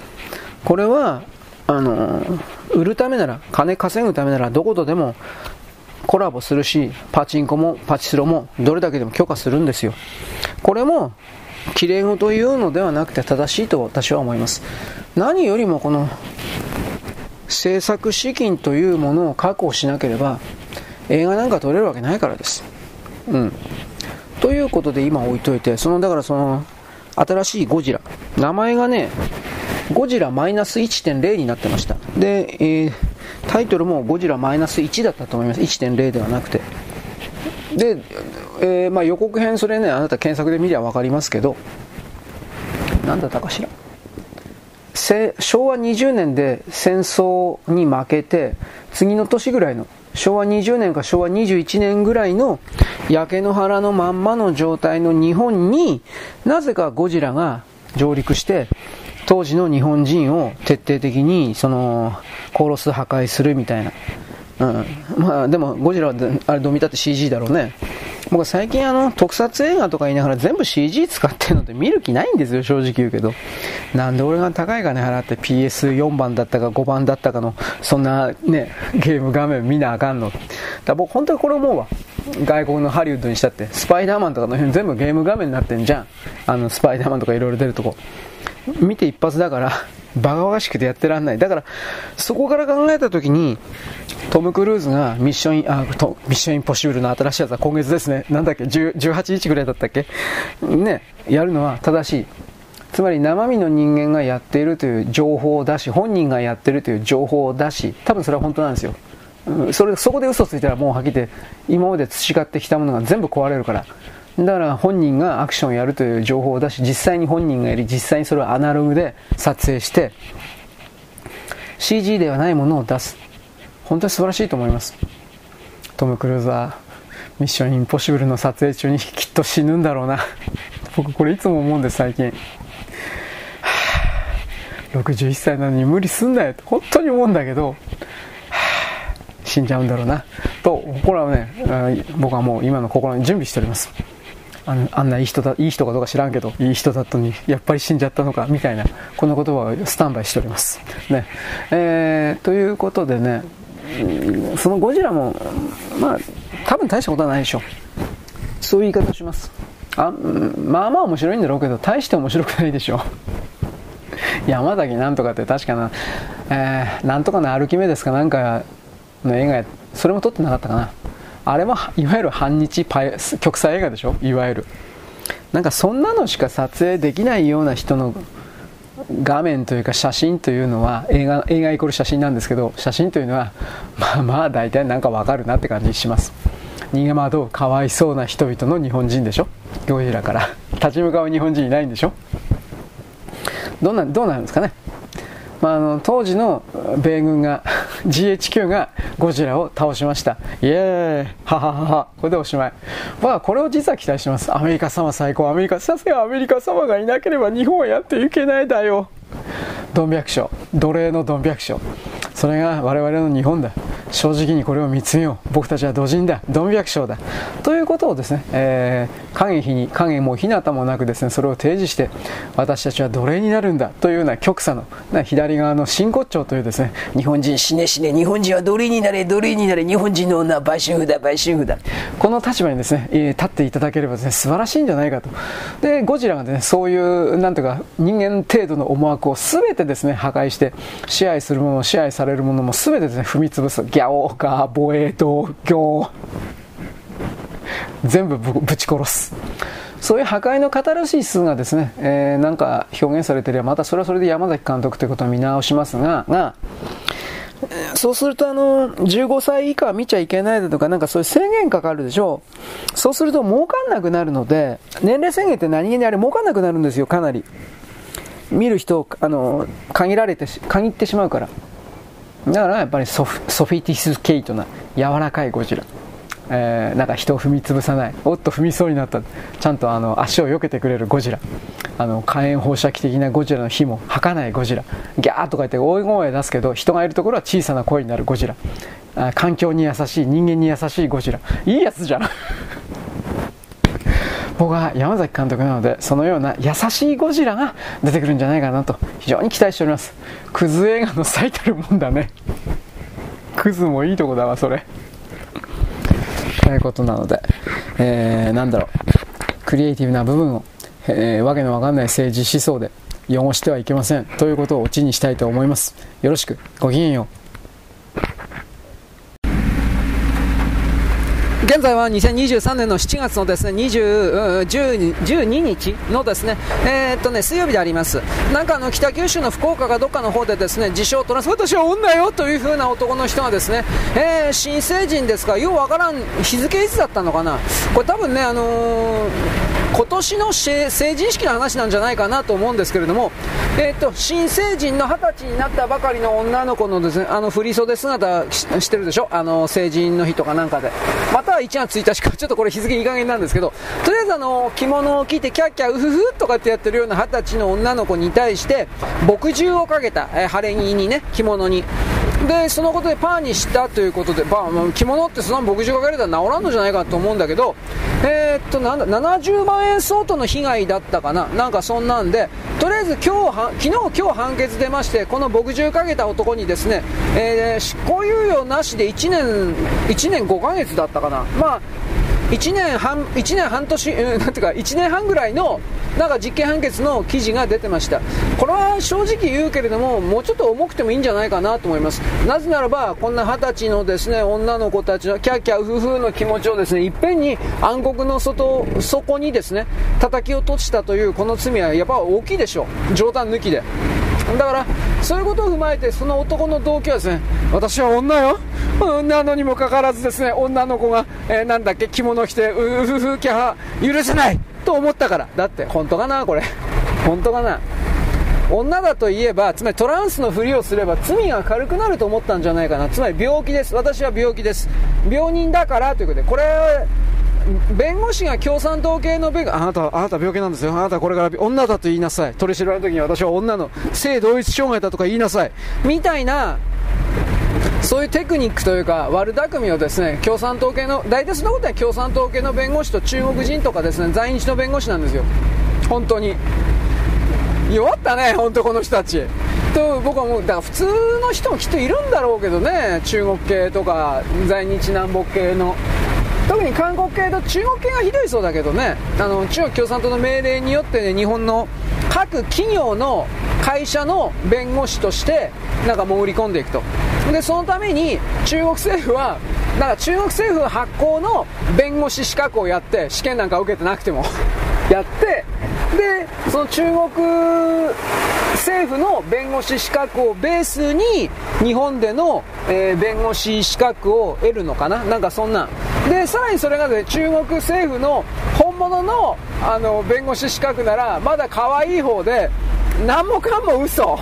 これは、あの、売るためなら、金稼ぐためなら、どことでもコラボするし、パチンコもパチスロも、どれだけでも許可するんですよ。これも、綺麗事言うのではなくて正しいと私は思います。何よりもこの制作資金というものを確保しなければ映画なんか撮れるわけないからです。うん。ということで今置いといて、そのだからその新しいゴジラ、名前がね、ゴジラマイナス1.0になってました。で、えー、タイトルもゴジラマイナス1だったと思います。1.0ではなくて。で、えー、まあ、予告編それね、あなた検索で見りゃ分かりますけど、何だったかしら？昭和20年で戦争に負けて、次の年ぐらいの、昭和20年か昭和21年ぐらいの焼け野原のまんまの状態の日本になぜかゴジラが上陸して当時の日本人を徹底的にその殺す破壊するみたいな。うん、まあでもゴジラはあれどう見たって CG だろうね。僕最近あの特撮映画とか言いながら全部 CG 使ってるので見る気ないんですよ正直言うけど。なんで俺が高い金払って PS4 番だったか5番だったかのそんなねゲーム画面見なあかんの。だ僕本当にこれ思うわ。外国のハリウッドにしたって。スパイダーマンとかの辺全部ゲーム画面になってんじゃん。あのスパイダーマンとかいろいろ出るとこ。見て一発だからバカバカしくてやってらんない。だから、そこから考えたときに、トム・クルーズがミッション、あ、ミッションインポッシブルの新しいやつは今月ですね。なんだっけ、18日ぐらいだったっけ？ね、やるのは正しい。つまり生身の人間がやっているという情報を出し、本人がやっているという情報を出し、多分それは本当なんですよ。それそこで嘘ついたらもうはっきり今まで培ってきたものが全部壊れるから。だから本人がアクションをやるという情報を出し、実際に本人がやり、実際にそれをアナログで撮影して、CG ではないものを出す。本当に素晴らしいと思います。トム・クルーズは、ミッション・インポッシブルの撮影中に きっと死ぬんだろうな。僕これいつも思うんです、最近。61歳なのに無理すんなよって本当に思うんだけど、死んじゃうんだろうな。と、これはね、僕はもう今の心に準備しております。あのあんないい人だいい人かどうか知らんけどいい人だったのにやっぱり死んじゃったのかみたいなこの言葉をスタンバイしております、ね。えー、ということでねそのゴジラもまあ多分大したことはないでしょそういう言い方をします。あまあまあ面白いんだろうけど大して面白くないでしょ山崎なんとかって確かな、えー、なんとかの歩き目ですかなんかの映画それも撮ってなかったかな。あれはいわゆる反日パイ極彩映画でしょ？いわゆる。なんかそんなのしか撮影できないような人の画面というか写真というのは映画映画イコール写真なんですけど写真というのはまあまあ大体なんかわかるなって感じします。逃げ惑うかわいそうな人々の日本人でしょ？ゴジラから。立ち向かう日本人いないんでしょ？どうなどうなるんですかね？まあ、あの当時の米軍が GHQ がゴジラを倒しました。イエーイ。はははは。これでおしまい。まあこれを実は期待してます。アメリカ様最高。アメリカさすがアメリカ様がいなければ日本はやっていけないだよ。ドン百姓。奴隷のドン百姓。それが我々の日本だ。正直にこれを見つめよう。僕たちは土人だ。ドン百姓だ。ということをですね、えー、影日に影も日向もなくですねそれを提示して私たちは奴隷になるんだ。というような極左の左側の真骨頂というですね日本人死ね死ね日本人は奴隷になれ奴隷になれ日本人の女は売春婦だ売春婦だ。この立場にですね、えー、立っていただければですね素晴らしいんじゃないかと。でゴジラがですねそういうなんていうか人間程度の思惑を全てですね破壊して支配するもの支配されるものも全てですね。踏み潰すギャオカボエド行全部ぶち殺す。そういう破壊のカタルシスがですね、えー、なんか表現されていればまたそれはそれで山崎監督ということを見直しますががそうするとあの15歳以下は見ちゃいけないだとかなんかそういう制限かかるでしょう。そうすると儲かんなくなるので年齢制限って何気にあれ儲かんなくなるんですよかなり。見る人あの限られて限ってしまうから。だからやっぱりソフィティスケイトな柔らかいゴジラ、えー、なんか人を踏み潰さない。おっと踏みそうになった。ちゃんとあの足を避けてくれるゴジラ。あの火炎放射器的なゴジラの火も吐かないゴジラ。ギャーとか言って大声出すけど人がいるところは小さな声になるゴジラ。環境に優しい人間に優しいゴジラ。いいやつじゃん。僕は山崎監督なのでそのような優しいゴジラが出てくるんじゃないかなと非常に期待しております。クズ映画の最たるもんだね。クズもいいとこだわそれ。ということなので、えー、なんだろう。クリエイティブな部分を、えー、わけのわかんない政治思想で汚してはいけません。ということをオチにしたいと思います。よろしく。ごきげんよう。現在は2023年の7月のですね20 12, 12日のですね、えー、っとね水曜日であります、なんかあの北九州の福岡かどっかの方でですね自称トランス私は女よという風な男の人がですね、えー、新成人ですか、ようわからん日付いつだったのかな、これ多分ね、あのー今年の成人式の話なんじゃないかなと思うんですけれども、えーと、新成人の二十歳になったばかりの女の子のですねあの振袖姿してるでしょ？あの成人の日とかなんかで。または1月1日か。ちょっとこれ日付いい加減なんですけど。とりあえずあの着物を着てキャッキャウフフとかってやってるような二十歳の女の子に対して墨汁をかけた、えー、晴れ着にね着物にでそのことでパーにしたということで、まあ、着物ってその牧場かけれたら治らんのじゃないかと思うんだけど、えー、っとなんだ70万円相当の被害だったかな、なんかそんなんで、とりあえず今日昨日今日判決出まして、この牧場かけた男にですね、えー、執行猶予なしで1年 ,1 年5ヶ月だったかな？まあ1年半、1年半年、うん、なんていうか、1年半ぐらいの、なんか実刑判決の記事が出てました。これは正直言うけれども、もうちょっと重くてもいいんじゃないかなと思います。なぜならば、こんな二十歳のですね、女の子たちのキャッキャウフフの気持ちをですね、いっぺんに暗黒の外、底にですね、叩き落としたというこの罪はやっぱ大きいでしょう。冗談抜きで。だからそういうことを踏まえてその男の動機はですね私は女よ。なのにもかかわらずですね女の子が、えー、なんだっけ着物着てうふふきゃ許せないと思ったから。だって本当かなこれ。本当かな。女だといえばつまりトランスのふりをすれば罪が軽くなると思ったんじゃないかな。つまり病気です。私は病気です。病人だからということでこれ弁護士が共産党系の弁護あなた、あなた病気なんですよ。あなたこれから女だと言いなさい。取り調べの時に私は女の性同一障害だとか言いなさい。みたいな、そういうテクニックというか悪巧みをですね共産党系の大体そんなことは共産党系の弁護士と中国人とかですね在日の弁護士なんですよ本当に弱ったね本当この人たちと僕はもうだから普通の人もきっといるんだろうけどね中国系とか在日南北系の特に韓国系と中国系がひどいそうだけどね。あの中国共産党の命令によって、ね、日本の各企業の会社の弁護士としてなんか潜り込んでいくと。でそのために中国政府はなんか中国政府発行の弁護士資格をやって試験なんか受けてなくても やってでその中国政府の弁護士資格をベースに日本での、えー、弁護士資格を得るのかな？なんかそんなでさらにそれが、ね、中国政府の本物のあの弁護士資格ならまだ可愛い方で何もかも嘘。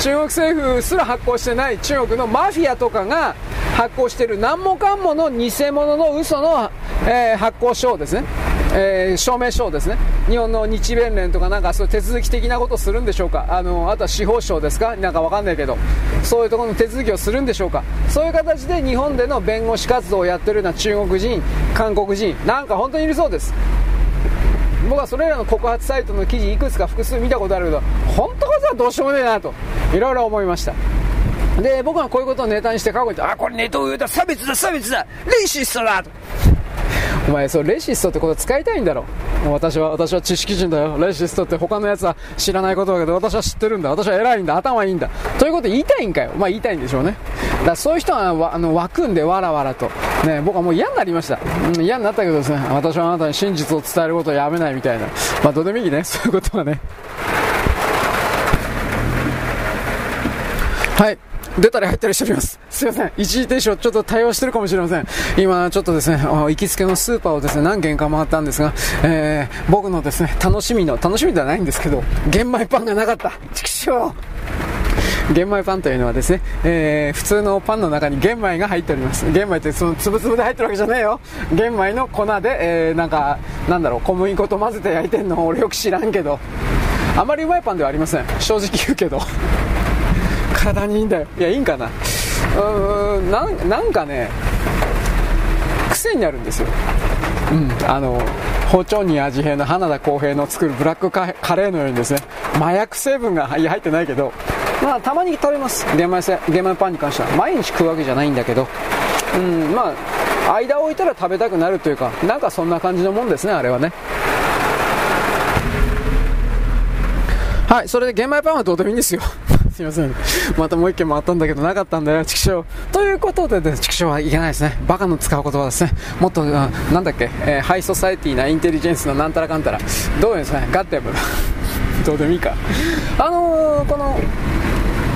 中国政府すら発行してない中国のマフィアとかが発行している何もかんもの偽物の嘘の、えー、発行証ですね。えー、証明書ですね。日本の日弁連とかなんかそういう手続き的なことをするんでしょうか。あのあとは司法省ですか。なんかわかんないけど。そういうところの手続きをするんでしょうか。そういう形で日本での弁護士活動をやってるような中国人韓国人なんか本当にいるそうです。僕はそれらの告発サイトの記事いくつか複数見たことあるけど本当かはどうしようもねえなといろいろ思いました。で僕はこういうことをネタにして過去にあこれネトウヨだ差別だ差別だ。レイシストだと。お前そうレシストってこと使いたいんだろ。う私は私は知識人だよ。レシストって他のやつは知らないことだけど私は知ってるんだ。私は偉いんだ。頭いいんだ。ということ言いたいんかよ。まあ言いたいんでしょうね。だそういう人はあの湧くんでわらわらと。ね僕はもう嫌になりました、うん、嫌になったけどですね。私はあなたに真実を伝えることをやめないみたいな。まあどうでもいいね。そういうことはね。はい。出たり入ったりしております。すいません。一時停止をちょっと対応してるかもしれません。今、ちょっとですね、行きつけのスーパーをですね、何軒か回ったんですが、えー、僕のですね、楽しみの、楽しみではないんですけど、玄米パンがなかった。畜生玄米パンというのはですね、えー、普通のパンの中に玄米が入っております。玄米ってそのつぶつぶで入ってるわけじゃねえよ。玄米の粉で、えー、なんか、なんだろう、小麦粉と混ぜて焼いてんの俺よく知らんけど、あまりうまいパンではありません。正直言うけど。体にいいんだよ。いやいいんかな。うーんなんなんかね癖になるんですよ。うんあの包丁に味変の花田浩平の作るブラックカレーのようにですね。麻薬成分が入ってないけど。まあたまに食べます。玄米せ玄米パンに関しては。毎日食うわけじゃないんだけど。うんまあ間を置いたら食べたくなるというかなんかそんな感じのもんですねあれはね。はいそれで玄米パンはどうでもいいんですよ。すいません。またもう一件回ったんだけどなかったんだよ、畜生。ということで、ね、畜生はいけないですね。バカの使う言葉ですね。もっと、なんだっけ、えー、 high society な intelligence のなんたらかんたら。どうですかね、 goddamn。どうでもいいか。あのー、この、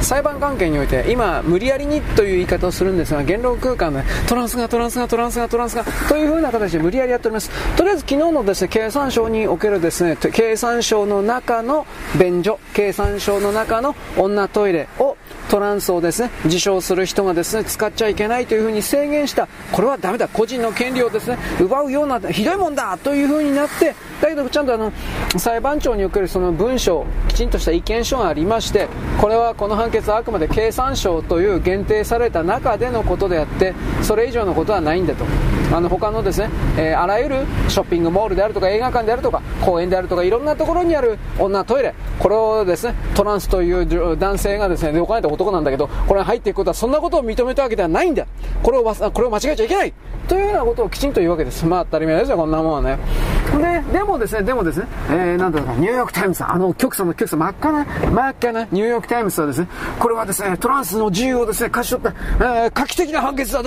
裁判関係において今、無理やりにという言い方をするんですが言論空間でトランスがトランスがトランスがトランスがというふうな形で無理やりやっております。とりあえず昨日のですね経産省におけるですね経産省の中の便所経産省の中の女トイレをトランスをですね、自称する人がですね、使っちゃいけないというふうに制限した、これはダメだ、個人の権利をですね、奪うような、ひどいもんだというふうになって、だけどちゃんとあの、裁判長におけるその文書、きちんとした意見書がありまして、これはこの判決はあくまで経産省という限定された中でのことであって、それ以上のことはないんだと。あの他のですね、えー、あらゆるショッピングモールであるとか映画館であるとか公園であるとかいろんなところにある女トイレ。これをですねトランスという男性がですねでお金って男なんだけどこれに入っていくことはそんなことを認めたわけではないんだ。これをこれを間違えちゃいけない。というようなことをきちんと言うわけです。まあ当たり前ですよこんなもんはね。ででもですねでもですね、えー、なんだろうニューヨークタイムズあの極左の極左真っ赤な真っ赤なニューヨークタイムズはですねこれはですねトランスの自由をですね勝ち取った、えー、画期的な判決だ。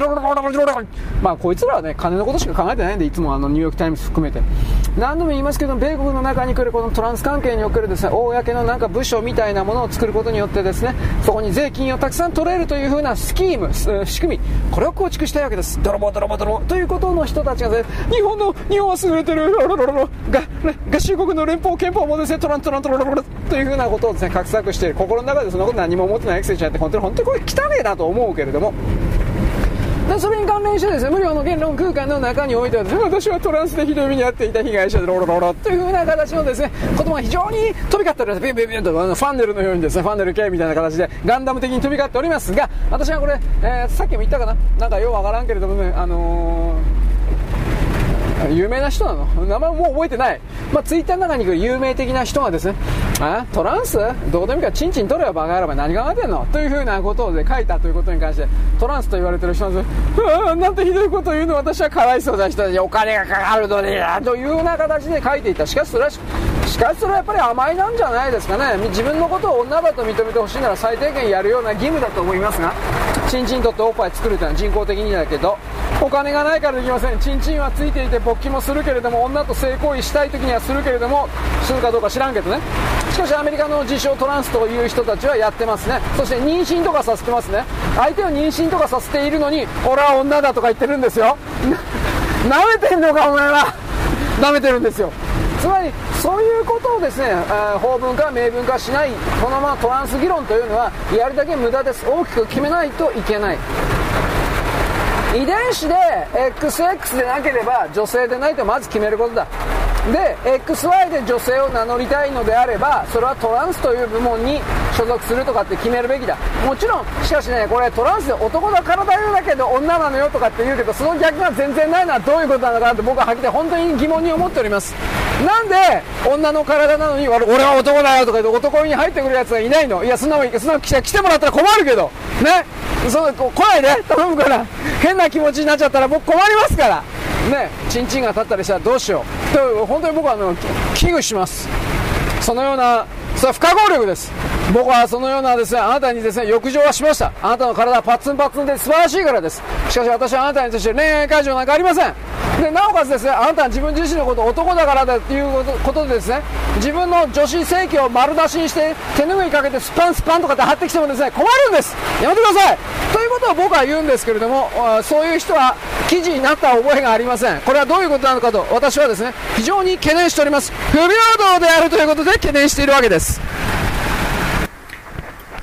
まあこいつらはね金のことしか考えてないんでいつもあのニューヨークタイムズ含めて。何度も言いますけど米国の中に来るこのトランス関係におけるですね公のなんか部署みたいなものを作ることによってですねそこに税金をたくさん取れるというふうなスキーム仕組みこれを構築したいわけです。泥棒泥棒泥棒ということの人たちがね日本の日本は優れてる。ロロロロロが合衆国の連邦憲法もですねトラントラントロロロロというふうなことをですね画策している心の中でそんなこと何も思ってないエクセルちゃんって本当に本当にこれ汚えなと思うけれどもでそれに関連してですね無料の言論空間の中においてはね私はトランスでひどい目に遭っていた被害者でロロロロというふうな形のですね言葉が非常に飛び交っておりますビュンビュンビュンとあのファンネルのようにですねファンネル系みたいな形でガンダム的に飛び交っておりますが私はこれ、えー、さっきも言ったかななんかようわからんけれどもねあのー 有名な人なの？名前もう覚えてない。まあ、ツイッターの中に来る有名的な人がですね、あトランス？どうでもいいからチンチン取れよバカ野郎お何考えてんの？というふうなことで書いたということに関してトランスと言われてる人なんです。なんてひどいことを言うの？私はかわいそうな人たちお金がかかるのにというような形で書いていた。しかしそれはしかしそれはやっぱり甘いなんじゃないですかね。自分のことを女だと認めてほしいなら最低限やるような義務だと思いますがチンチン取っておっぱい作るというのは人工的にだけどお金がないからできません。チンチンはついていて勃起もするけれども女と性行為したい時にはするけれどもするかどうか知らんけどね。しかしアメリカの自称トランスという人たちはやってますね。そして妊娠とかさせてますね。相手を妊娠とかさせているのに俺は女だとか言ってるんですよ。なめてんのかお前は。なめてるんですよ。つまりそういうことをですね法文化明文化しないこのままトランス議論というのはやるだけ無駄です。大きく決めないといけない。遺伝子で XX でなければ女性でないとまず決めることだ。で XY で女性を名乗りたいのであればそれはトランスという部門に所属するとかって決めるべきだ。もちろんしかしねこれトランスで男の体だけど女なのよとかって言うけどその逆が全然ないのはどういうことなのかなって僕ははっきり本当に疑問に思っております。なんで女の体なのに俺は男だよとか言って男に入ってくるやつがいないの？いやそんなそんな来てもらったら困るけど。ね？その来ないで。頼むから。変な気持ちになっちゃったら僕困りますから。ね？チンチンが立ったりしたらどうしよう。と 本当に僕はあの危惧します。そのようなそれは不可抗力です。僕はそのようなですねあなたにですね欲情はしました。あなたの体はパッツンパッツンで素晴らしいからです。しかし私はあなたに対して恋愛感情なんかありません。でなおかつですねあなたは自分自身のこと男だからだっていうことでですね自分の女子性器を丸出しにして手拭いかけてスパンスパンとかって貼ってきてもですね困るんです。やめてください。ということを僕は言うんですけれどもそういう人は記事になった覚えがありません。これはどういうことなのかと私はですね非常に懸念しております。不平等であるということで懸念しているわけです。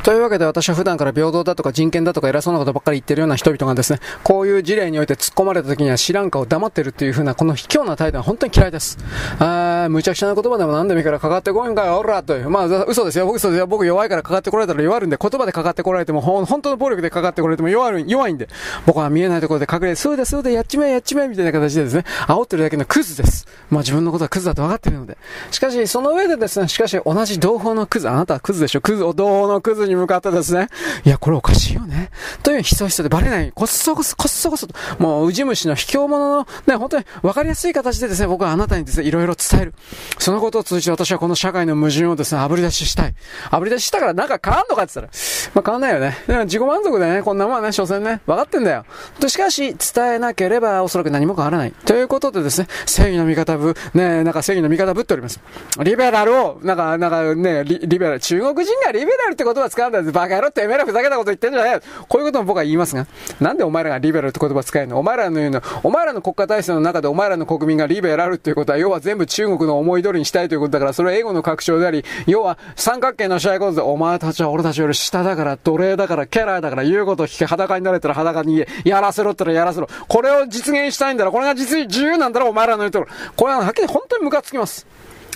というわけで私は普段から平等だとか人権だとか偉そうなことばっかり言ってるような人々がですね、こういう事例において突っ込まれた時には知らんかを黙ってるっていう風なこの卑怯な態度は本当に嫌いです。あー、無茶苦茶な言葉でも何でもいいからかかってこいんかよ、おらという。まあ、嘘ですよ。僕嘘ですよ。僕弱いからかかってこられたら弱るんで、言葉でかかってこられても、本当の暴力でかかってこられても弱る弱いんで、僕は見えないところで隠れて、そうだそうだ、やっちまえやっちまえみたいな形でですね、煽ってるだけのクズです。まあ自分のことはクズだと分かってるので。しかし、その上でですね、しかし同じ同胞のクズ、あなたはクズでしょ、クズ、同胞のクズに向かってですね、いや、これおかしいよね。というひそひそでバレない。こっそこそ、こっそこそと、もう、ウジ虫の卑怯者の、ね、本当に分かりやすい形でですね、僕はあなたにですね、いろいろ伝える。そのことを通じて私はこの社会の矛盾をですね、炙り出ししたい。炙り出ししたからなんか変わんのかって言ったら、まあ変わんないよね。でも自己満足でね、こんなもんはね、所詮ね、分かってんだよ。と、しかし、伝えなければおそらく何も変わらない。ということでですね、正義の味方ぶ、ね、なんか正義の味方ぶっております。リベラルを、なんか、なんかね、リベラル、中国人がリベラルって言葉使うんだよ、バカ野郎てめえらふざけたこと言ってんじゃねえこういうことも僕は言いますが、なんでお前らがリベラルって言葉使えるの？お前らの言うの、お前らの国家体制の中でお前らの国民がリベラルっていうことは、要は全部中国の思い通りにしたいということだから、それは英語の拡張であり、要は三角形の試合ことで、お前たちは俺たちより下だから、奴隷だから、キャラだから、言うことを聞け、裸になれたら裸に言えやらせろったらやらせろ。これを実現したいんだろ。これが実に自由なんだろ、お前らの言うと。これははっきり本当にムカつきます。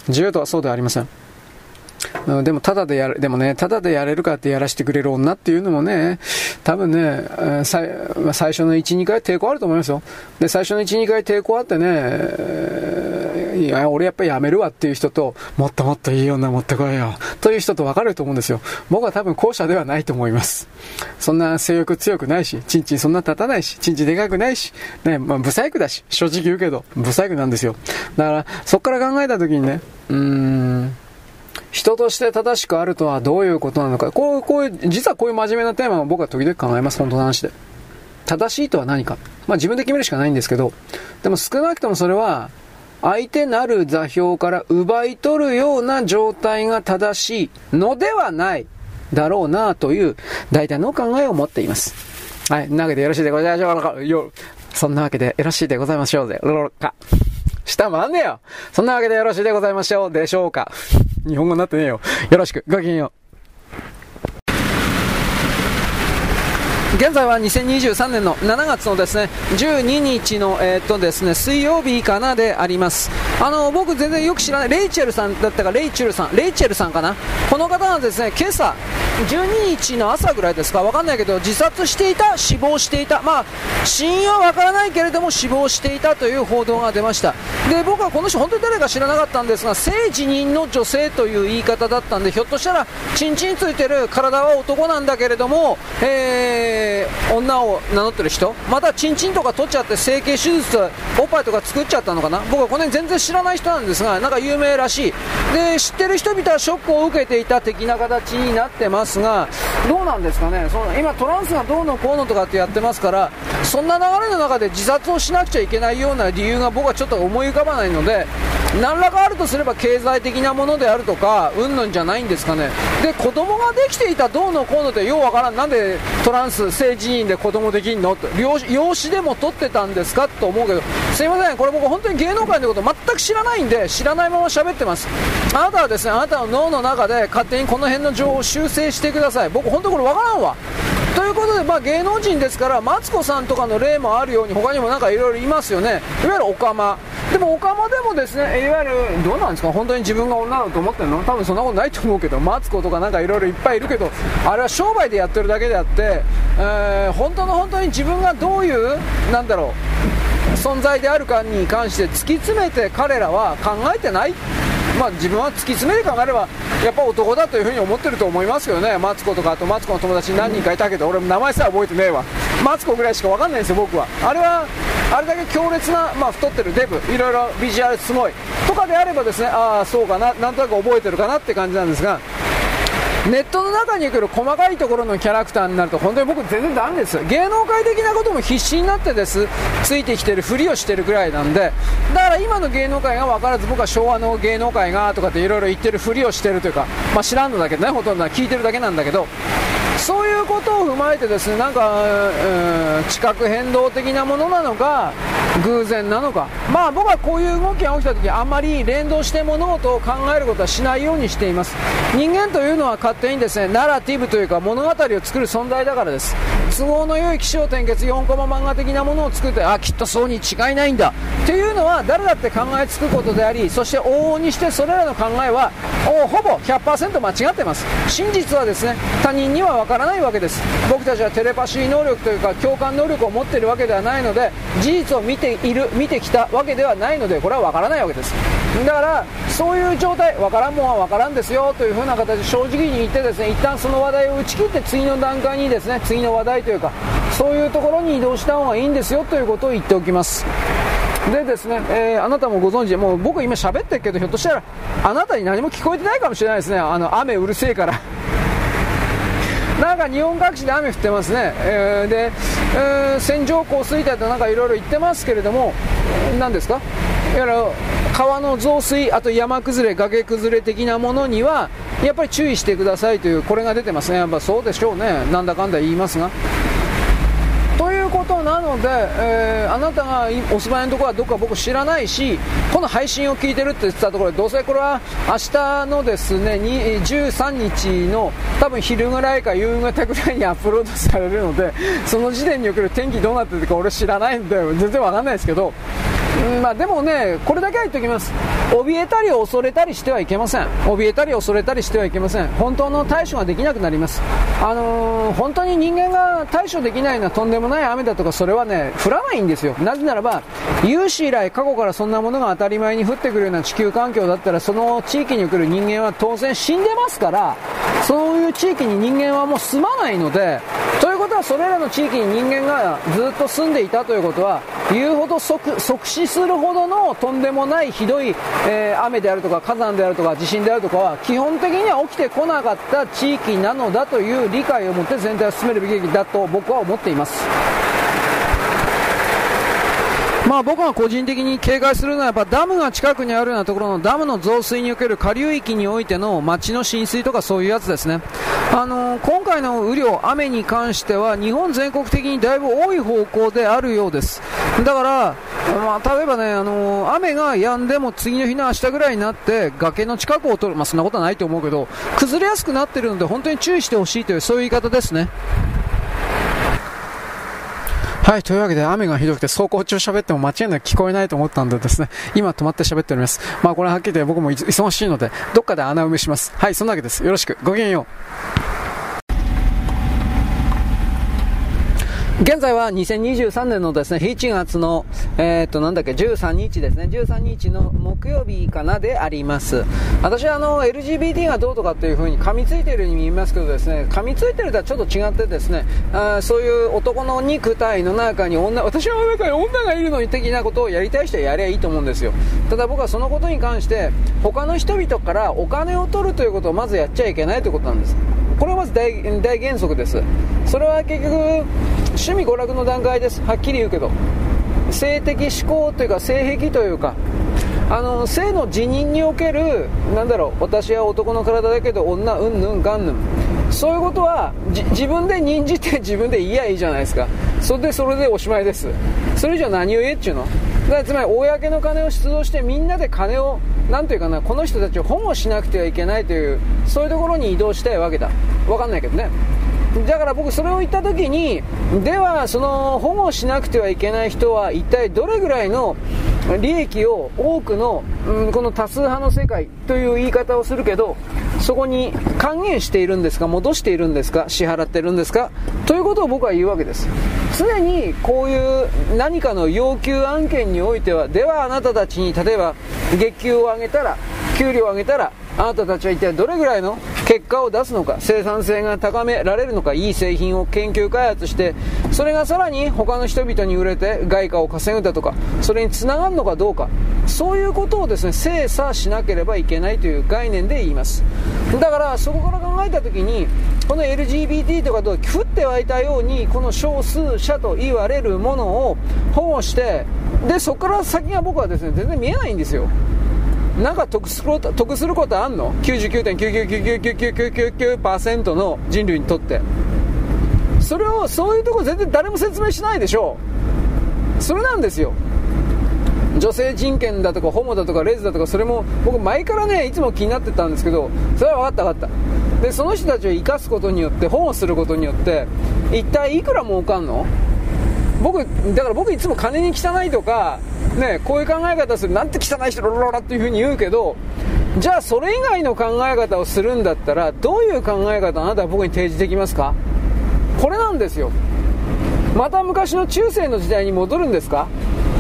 自由とはそうではありません。でも、ただでやる、でもね、ただでやれるかってやらせてくれる女っていうのもね、多分ね、最最初の1、2回抵抗あると思いますよ。で、最初の1、2回抵抗あってね、いや、俺やっぱやめるわっていう人と、もっともっといい女持ってこいよ、という人と分かると思うんですよ。僕は多分後者ではないと思います。そんな性欲強くないし、チンチンそんな立たないし、チンチンでかくないし、ね、まあ、ブサイクだし、正直言うけど、ブサイクなんですよ。だから、そっから考えた時にね、うーん、人として正しくあるとはどういうことなのか。こう、こういう、実はこういう真面目なテーマを僕は時々考えます、本当の話で。正しいとは何か。まあ自分で決めるしかないんですけど、でも少なくともそれは、相手なる座標から奪い取るような状態が正しいのではないだろうなという大体の考えを持っています。はい、なわけでよろしいでございましょうか。よ、そんなわけでよろしいでございましょうぜ。か。下もあんねよ。そんなわけでよろしいでございましょうでしょうか。日本語になってねえよ。よろしく。ごきげんよう。現在は2023年の7月のですね12日の、えー、っとですね水曜日かなであります。あの僕全然よく知らないレイチェルさんだったかレイチェルさんレイチェルさんかな？この方はですね今朝12日の朝ぐらいですか？分かんないけど自殺していた死亡していた。まあ死因は分からないけれども死亡していたという報道が出ました。で僕はこの人本当に誰か知らなかったんですが性自認の女性という言い方だったんでひょっとしたらチンチンついてる体は男なんだけれども、えーえ、女を名乗ってる人？またチンチンとか取っちゃって整形手術おっぱいとか作っちゃったのかな？僕はこの辺全然知らない人なんですがなんか有名らしい。で知ってる人々はショックを受けていた的な形になってますがどうなんですかね？その今トランスがどうのこうのとかってやってますからそんな流れの中で自殺をしなくちゃいけないような理由が僕はちょっと思い浮かばないので何らかあるとすれば経済的なものであるとかうんぬんじゃないんですかね？で子供ができていたどうのこうのってようわからん。なんでトランス性自認で子供できんの？養子でも取ってたんですか？と思うけどすいません。これ僕本当に芸能界のこと全く知らないんで知らないまま喋ってます。あなたはですねあなたの脳の中で勝手にこの辺の情報を修正してください。僕本当これ分からんわ。ということで、まあ、芸能人ですからマツコさんとかの例もあるように他にもなんかいろいろいますよね。いわゆるオカマ。でもオカマでもですねいわゆるどうなんですか？本当に自分が女だと思ってるの？多分そんなことないと思うけどマツコとかなんかいろいろいっぱいいるけどあれは商売でやってるだけであって、えー、本当の本当に自分がどういうなんだろう存在であるかに関して突き詰めて彼らは考えてない。まあ、自分は突き詰めて考えればやっぱ男だというふうに思ってると思いますけどね。マツコとかあとマツコの友達に何人かいたけど俺も名前さえ覚えてねえわ。マツコぐらいしか分かんないんですよ僕は。あれはあれだけ強烈な、まあ、太ってるデブいろいろビジュアルすごい。とかであればですねああそうかななんとなく覚えてるかなって感じなんですがネットの中に来る細かいところのキャラクターになると本当に僕全然ダメです。芸能界的なことも必死になってです。ついてきてるふりをしてるぐらいなんで。だから今の芸能界が分からず僕は昭和の芸能界がとかっていろいろ言ってるふりをしてるというか、まあ、知らんのだけどねほとんどは聞いてるだけなんだけど。そういうことを踏まえてですねなんか、うん、地殻変動的なものなのか偶然なのか。まあ僕はこういう動きが起きた時あんまり連動して物事を考えることはしないようにしています。人間というのは勝手にですねナラティブというか物語を作る存在だからです。都合の良い気象転結4コマ漫画的なものを作ってあきっとそうに違いないんだ。っていうのは誰だって考えつくことでありそして往々にしてそれらの考えはほぼ100%間違ってます。真実はですね他人にはからないわけです。僕たちはテレパシー能力というか共感能力を持っているわけではないので事実を見ている見てきたわけではないのでこれは分からないわけです。だからそういう状態分からんもんは分からんですよというふうな形で正直に言ってですね一旦その話題を打ち切って次の段階にですね次の話題というかそういうところに移動した方がいいんですよということを言っておきます。でですね、えー、あなたもご存知もう僕今喋ってるけどひょっとしたらあなたに何も聞こえてないかもしれないですね。あの雨うるせえから。なんか日本各地で雨降ってますね、えー、で、えー、線状降水帯となんかいろいろ言ってますけれども、何ですか？いわゆる川の増水、あと山崩れ、崖崩れ的なものには、やっぱり注意してくださいというこれが出てますね。やっぱそうでしょうね。なんだかんだ言いますが。ことなので、えー、あなたがお住まいのところはどこか僕知らないし、この配信を聞いてるって言ってたところで、どうせこれは明日のですね、13日の多分昼ぐらいか夕方ぐらいにアップロードされるので、その時点における天気どうなってるか俺知らないんで、全然わかんないですけど、まあ、でもね、これだけは言っておきます。怯えたり恐れたりしてはいけません。怯えたり恐れたりしてはいけません。本当の対処ができなくなります。あのー、本当に人間が対処できないのはとんでもない雨だとか、それはね、降らないんですよ。なぜならば、有史以来過去からそんなものが当たり前に降ってくるような地球環境だったら、その地域に来る人間は当然死んでますから、そういう地域に人間はもう住まないので、ということはそれらの地域に人間がずっと住んでいたということは、言うほど即死するほどのとんでもないひどい、えー、雨であるとか火山であるとか地震であるとかは基本的には起きてこなかった地域なのだという理解を持って全体を進めるべきだと僕は思っています。まあ僕が個人的に警戒するのはやっぱダムが近くにあるようなところのダムの増水における下流域においての町の浸水とかそういうやつですね。あのー、今回の雨量、雨に関しては日本全国的にだいぶ多い方向であるようです。だから、まあ、例えばね、あのー、雨が止んでも次の日の明日ぐらいになって崖の近くを通る、まあそんなことはないと思うけど、崩れやすくなっているので本当に注意してほしいというそういう言い方ですね。はい、というわけで雨がひどくて走行中喋っても間違いなく聞こえないと思ったんでですね、今止まって喋っております。まあこれはっきり言って僕も忙しいので、どっかで穴埋めします。はい、そんなわけです。よろしく。ごきげんよう。現在は2023年のですね、7月の、えー、っと、なんだっけ、13日ですね、13日の木曜日かなであります。私はあの、LGBT がどうとかっていう風に噛みついているように見えますけどですね、噛みついてるとはちょっと違ってですね、あそういう男の肉体の中に女、私の中に女がいるのに的なことをやりたい人はやりゃいいと思うんですよ。ただ僕はそのことに関して、他の人々からお金を取るということをまずやっちゃいけないということなんです。これはまず大原則です。それは結局、趣味娯楽の段階です。はっきり言うけど。性的思考というか性癖というか、あの性の辞任における、なんだろう、私は男の体だけど女、うんぬんがんぬん。そういうことは自分で任じて自分で言いやいいじゃないですか。それでそれでおしまいです。それ以上何を言えっちゅうの？だからつまり公の金を出動してみんなで金をなんというかなこの人たちを保護しなくてはいけないというそういうところに移動したいわけだ分かんないけどねだから僕それを言った時にではその保護しなくてはいけない人は一体どれぐらいの利益を多くの、うん、この多数派の世界という言い方をするけどそこに還元しているんですか戻しているんですか支払ってるんですかということを僕は言うわけです。常にこういう何かの要求案件においてはではあなたたちに例えば月給を上げたら給料を上げたらあなたたちは一体どれぐらいの結果を出すのか生産性が高められるのかいい製品を研究開発してそれがさらに他の人々に売れて外貨を稼ぐだとかそれにつながるのかどうかそういうことをですね精査しなければいけないという概念で言います。だからそこから考えた時にこの LGBT とかと降って湧いたようにこの少数者と言われるものを保護してでそこから先が僕はですね全然見えないんですよ。なんか得すること得することあんの ?99.9999999% の人類にとって。それをそういうとこ全然誰も説明しないでしょう。それなんですよ。女性人権だとかホモだとかレズだとかそれも僕前からねいつも気になってたんですけどそれは分かった分かった。でその人たちを生かすことによって保護することによって一体いくら儲かんの？僕だから僕いつも金に汚いとかね、こういう考え方する、なんて汚い人ロロロロっていう風に言うけど、じゃあそれ以外の考え方をするんだったら、どういう考え方あなたは僕に提示できますか？これなんですよ。また昔の中世の時代に戻るんですか？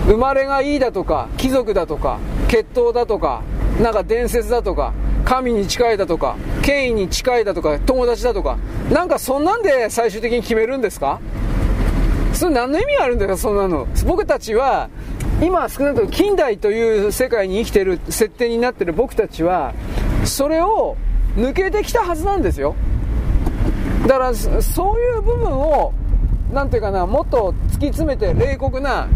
生まれがいいだとか、貴族だとか、血統だとか、なんか伝説だとか、神に近いだとか、権威に近いだとか、友達だとか、なんかそんなんで最終的に決めるんですか？それ何の意味があるんだよ、そんなの。僕たちは、今少なくとも近代という世界に生きてる設定になってる僕たちはそれを抜けてきたはずなんですよだからそういう部分を何ていうかなもっと突き詰めて冷酷な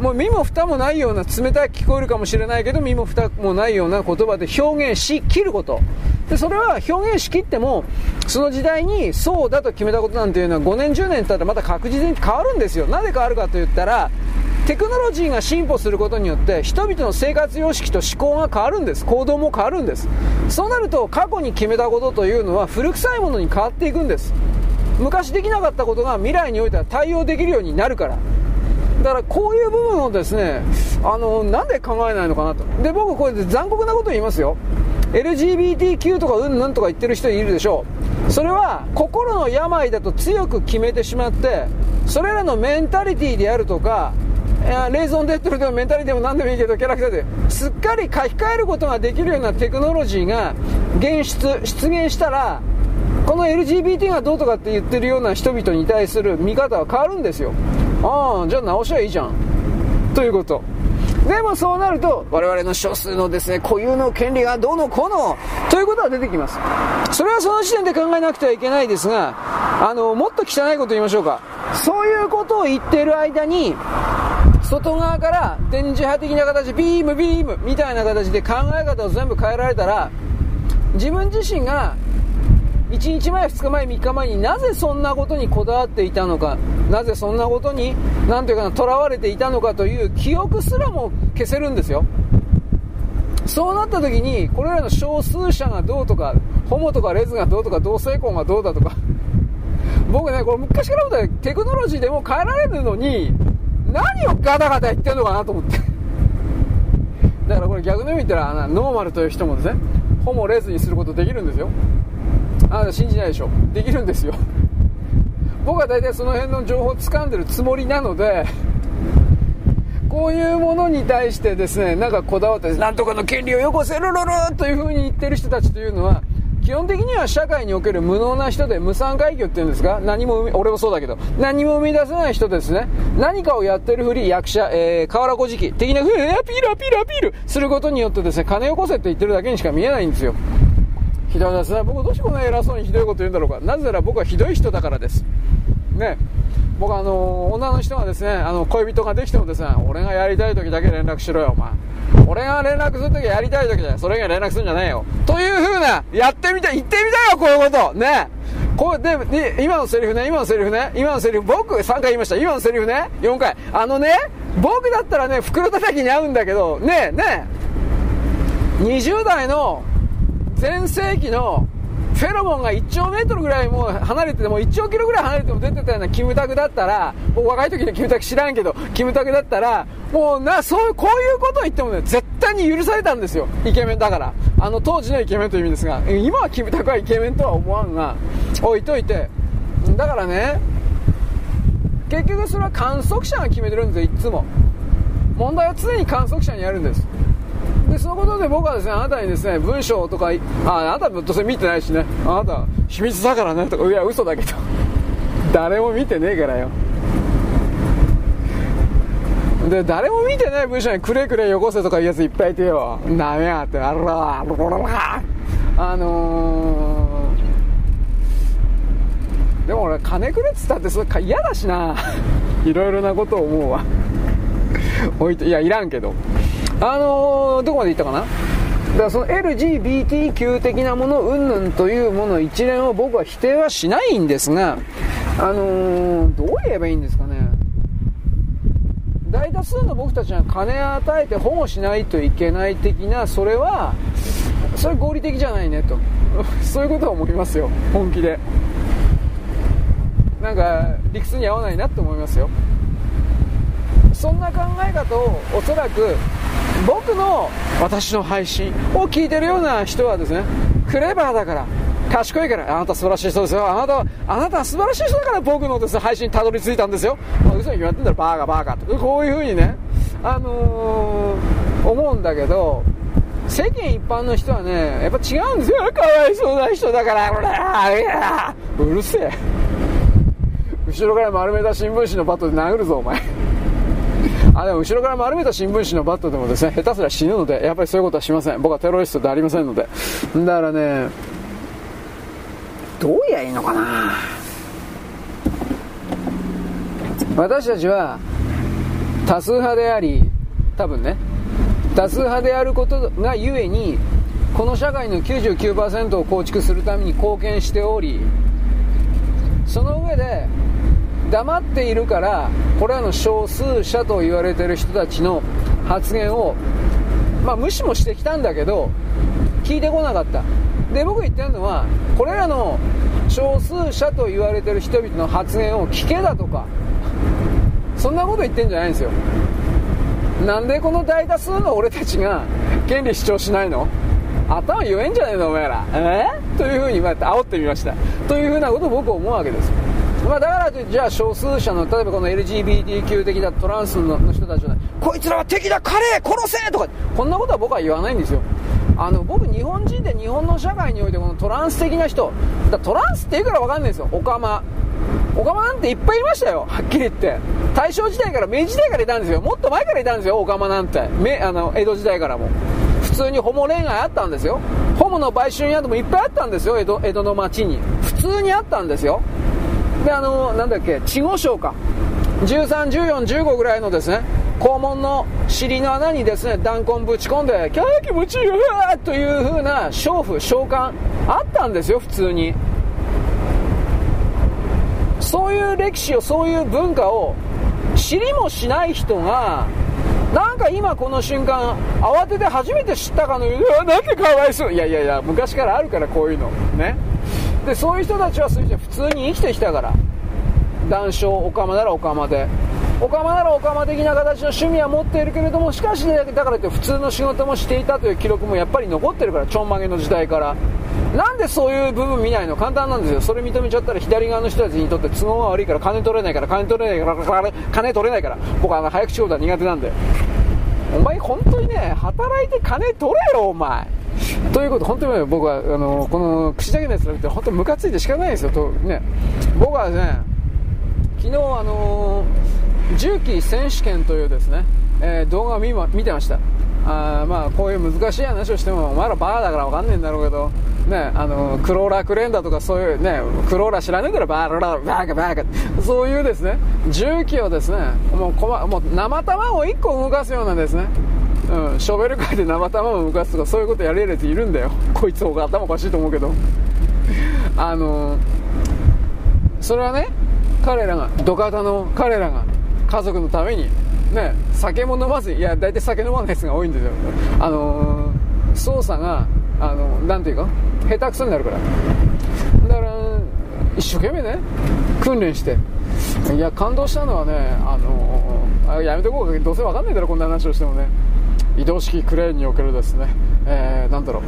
もう身も蓋もないような冷たく聞こえるかもしれないけど身も蓋もないような言葉で表現しきること。でそれは表現しきってもその時代にそうだと決めたことなんていうのは5年10年経ったらまた確実に変わるんですよ。なぜ変わるかと言ったらテクノロジーが進歩することによって人々の生活様式と思考が変わるんです。行動も変わるんです。そうなると過去に決めたことというのは古臭いものに変わっていくんです。昔できなかったことが未来においては対応できるようになるから。だからこういう部分をですねあのなんで考えないのかなと。で僕これで残酷なこと言いますよ。LGBTQ とかうんぬんとか言ってる人いるでしょう。それは心の病だと強く決めてしまってそれらのメンタリティーであるとかレイゾンデッドルでもメンタリティでも何でもいいけどキャラクターで。すっかり書き換えることができるようなテクノロジーが現出出現したらこの LGBT がどうとかって言ってるような人々に対する見方は変わるんですよ。ああじゃあ直しゃいいじゃん。ということ。でもそうなると我々の少数のですね固有の権利がどうのこうのということは出てきます。それはその時点で考えなくてはいけないですがあのもっと汚いこと言いましょうか。そういうことを言っている間に外側から電磁波的な形ビームビームみたいな形で考え方を全部変えられたら自分自身が1日前、2日前、3日前になぜそんなことにこだわっていたのか、なぜそんなことに、なんていうかな、囚われていたのかという記憶すらも消せるんですよ。そうなった時に、これらの少数者がどうとか、ホモとかレズがどうとか、同性婚がどうだとか、僕ね、これ昔から思ったテクノロジーでも変えられるのに、何をガタガタ言ってんのかなと思って。だからこれ逆の意味言ったら、ノーマルという人もですね、ホモレズにすることできるんですよ。あな信じないでしょ。できるんですよ。僕は大体その辺の情報を掴んでるつもりなのでこういうものに対してですねなんかこだわってなんとかの権利をよこせるろろというふうに言ってる人たちというのは基本的には社会における無能な人で無産階級っていうんですか何も俺もそうだけど何も生み出せない人ですね。何かをやってるふり役者、え、河原小敷的なふうにアピールアピールアピールすることによってですね金よこせって言ってるだけにしか見えないんですよ。ひどいですね僕どうしてこんな偉そうにひどいこと言うんだろうか。なぜなら僕はひどい人だからです。ね。僕あの女の人がですねあの恋人ができてもですね俺がやりたい時だけ連絡しろよお前。俺が連絡する時やりたい時だよ。それ以外連絡するんじゃねえよ。という風なやってみたい言ってみたよこういうこと。ね。こうでで今のセリフね今のセリフね今のセリフ僕3回言いました。今のセリフね4回。あのね僕だったらね袋叩きに合うんだけどねね20代の全盛期のフェロモンが1兆メートルぐらいもう離れてても1兆キロぐらい離れても出てたようなキムタクだったらもう若い時のキムタク知らんけどキムタクだったらもうなそうこういうことを言ってもね絶対に許されたんですよ。イケメンだから。あの当時のイケメンという意味ですが。今はキムタクはイケメンとは思わんが置いといて。だからね結局それは観測者が決めてるんですよいつも。問題は常に観測者にあるんです。でそのことで僕はですねあなたにですね文章とかああなたどうせ見てないしね。あなた秘密だからねとかいや嘘だけど。誰も見てねえからよ。で誰も見てない文章にくれくれよこせとかいうやついっぱいいてよ。ダメやって。あらああのー、でも俺金くれっつったってそれ嫌だしな。いろいろなことを思うわ。いやいらんけど。あのー、どこまで行ったかな？だからその LGBTQ 的なもの云々というもの一連を僕は否定はしないんですが、あのー、どう言えばいいんですかね？大多数の僕たちは金を与えて保護しないといけない的な、それは、それ合理的じゃないねと。そういうことは思いますよ。本気で。なんか、理屈に合わないなって思いますよ。そんな考え方をおそらく僕の私の配信を聞いてるような人はですねクレバーだから賢いからあなた素晴らしい人ですよ。あなたはあなたは素晴らしい人だから僕のです、ね、配信にたどり着いたんですよ、まあ、嘘に決まってんだろバーガーバーガーと。こういうふうにねあのー、思うんだけど世間一般の人はねやっぱ違うんですよ。かわいそうな人だから。うるせえ。後ろから丸めた新聞紙のバットで殴るぞお前。あでも後ろから丸めた新聞紙のバットでもですね下手すら死ぬのでやっぱりそういうことはしません。僕はテロリストでありませんので。だからねどうやいいのかな。私たちは多数派であり多分ね多数派であることがゆえにこの社会の99%を構築するために貢献しておりその上で黙っているからこれらの少数者と言われてる人たちの発言を、まあ、無視もしてきたんだけど聞いてこなかった。で僕言ってるのはこれらの少数者と言われてる人々の発言を聞けだとかそんなこと言ってんじゃないんですよ。なんでこの大多数の俺たちが権利主張しないの？頭言えんじゃねえのお前ら。え？ー、というふうにま煽ってみました。というふうなことを僕は思うわけです。まあ、だからじゃあ少数者の例えばこの LGBTQ 的なトランスの人たちはこいつらは敵だ彼殺せとかこんなことは僕は言わないんですよ。あの僕日本人で日本の社会においてこのトランス的な人だトランスって言うから分かんないんですよ。オカマ。オカマなんていっぱいいましたよ。はっきり言って。大正時代から明治時代からいたんですよ。もっと前からいたんですよオカマなんて。あの江戸時代からも。普通にホモ恋愛あったんですよ。ホモの売春宿もいっぱいあったんですよ。江戸江戸の町に。普通にあったんですよ。であのなんだっけ稚語賞か131415ぐらいのですね肛門の尻の穴にですね弾痕ぶち込んでキャー気持ちいいうわという風な娼婦召喚あったんですよ普通に。そういう歴史をそういう文化を知りもしない人がなんか今この瞬間慌てて初めて知ったかのようにうわなんかかわいそう。いやいやいや昔からあるからこういうの。ね。でそういう人たちは普通に生きてきたから。談笑オカマならオカマで。オカマならオカマ的な形の趣味は持っているけれどもしかし、ね、だからって普通の仕事もしていたという記録もやっぱり残ってるからちょんまげの時代から。なんでそういう部分見ないの？簡単なんですよ。それ認めちゃったら左側の人たちにとって都合が悪いから金取れないから金取れないから金取れないから。僕は早口言葉苦手なんで。お前本当にね働いて金取れよお前。ということ、本当に僕はあのこの口だけのやつら見て本当にムカついてしかないですよ。と、ね、僕はね昨日あの重機選手権というですね、えー、動画を見ま見てました。あまあこういう難しい話をしてもお前らバーだから分かんねえんだろうけどね、あのクローラークレーンだとかそういうねクローラー知らねえからバーラバーカバーカそういうですね重機をですねもうこまもう生卵を1個動かすようなですねうん、ショベルカーで生卵を動かすとかそういうことやれるやついるんだよ。こいつ方が頭おかしいと思うけど。あのそれはね彼らが土方の彼らが家族のためにね酒も飲まずいや大体酒飲まないやつが多いんですよ。あの操作があのなんていうか下手くそになるから。だから一生懸命ね訓練して。いや感動したのはねあのやめとこうか。どうせ分かんないだろこんな話をしてもね。移動式クレーンにおけるですね、えー、なんだろう。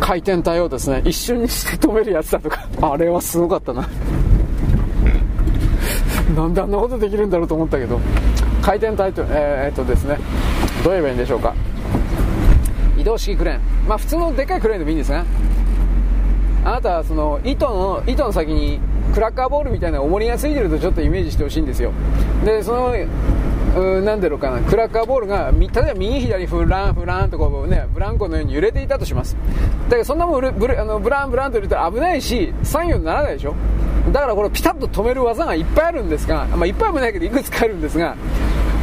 回転体をですね。一瞬にして止めるやつだとか。あれはすごかったな。なんであんなことできるんだろうと思ったけど。回転体と,、えー、っとですねどう言えばいいんでしょうか。移動式クレーン。まあ普通のでかいクレーンでもいいんですね。あなたはその糸の糸の先にクラッカーボールみたいな重りがついてるとちょっとイメージしてほしいんですよ。でそのうんなんだろうかな。クラッカーボールが例えば右左フランフランとこう、ね、ブランコのように揺れていたとします。だけどそんなもんブあのブランブランと揺れたら危ないし左右にならないでしょ。だからこれピタッと止める技がいっぱいあるんですが、まあ、いっぱい危ないけどいくつかあるんですが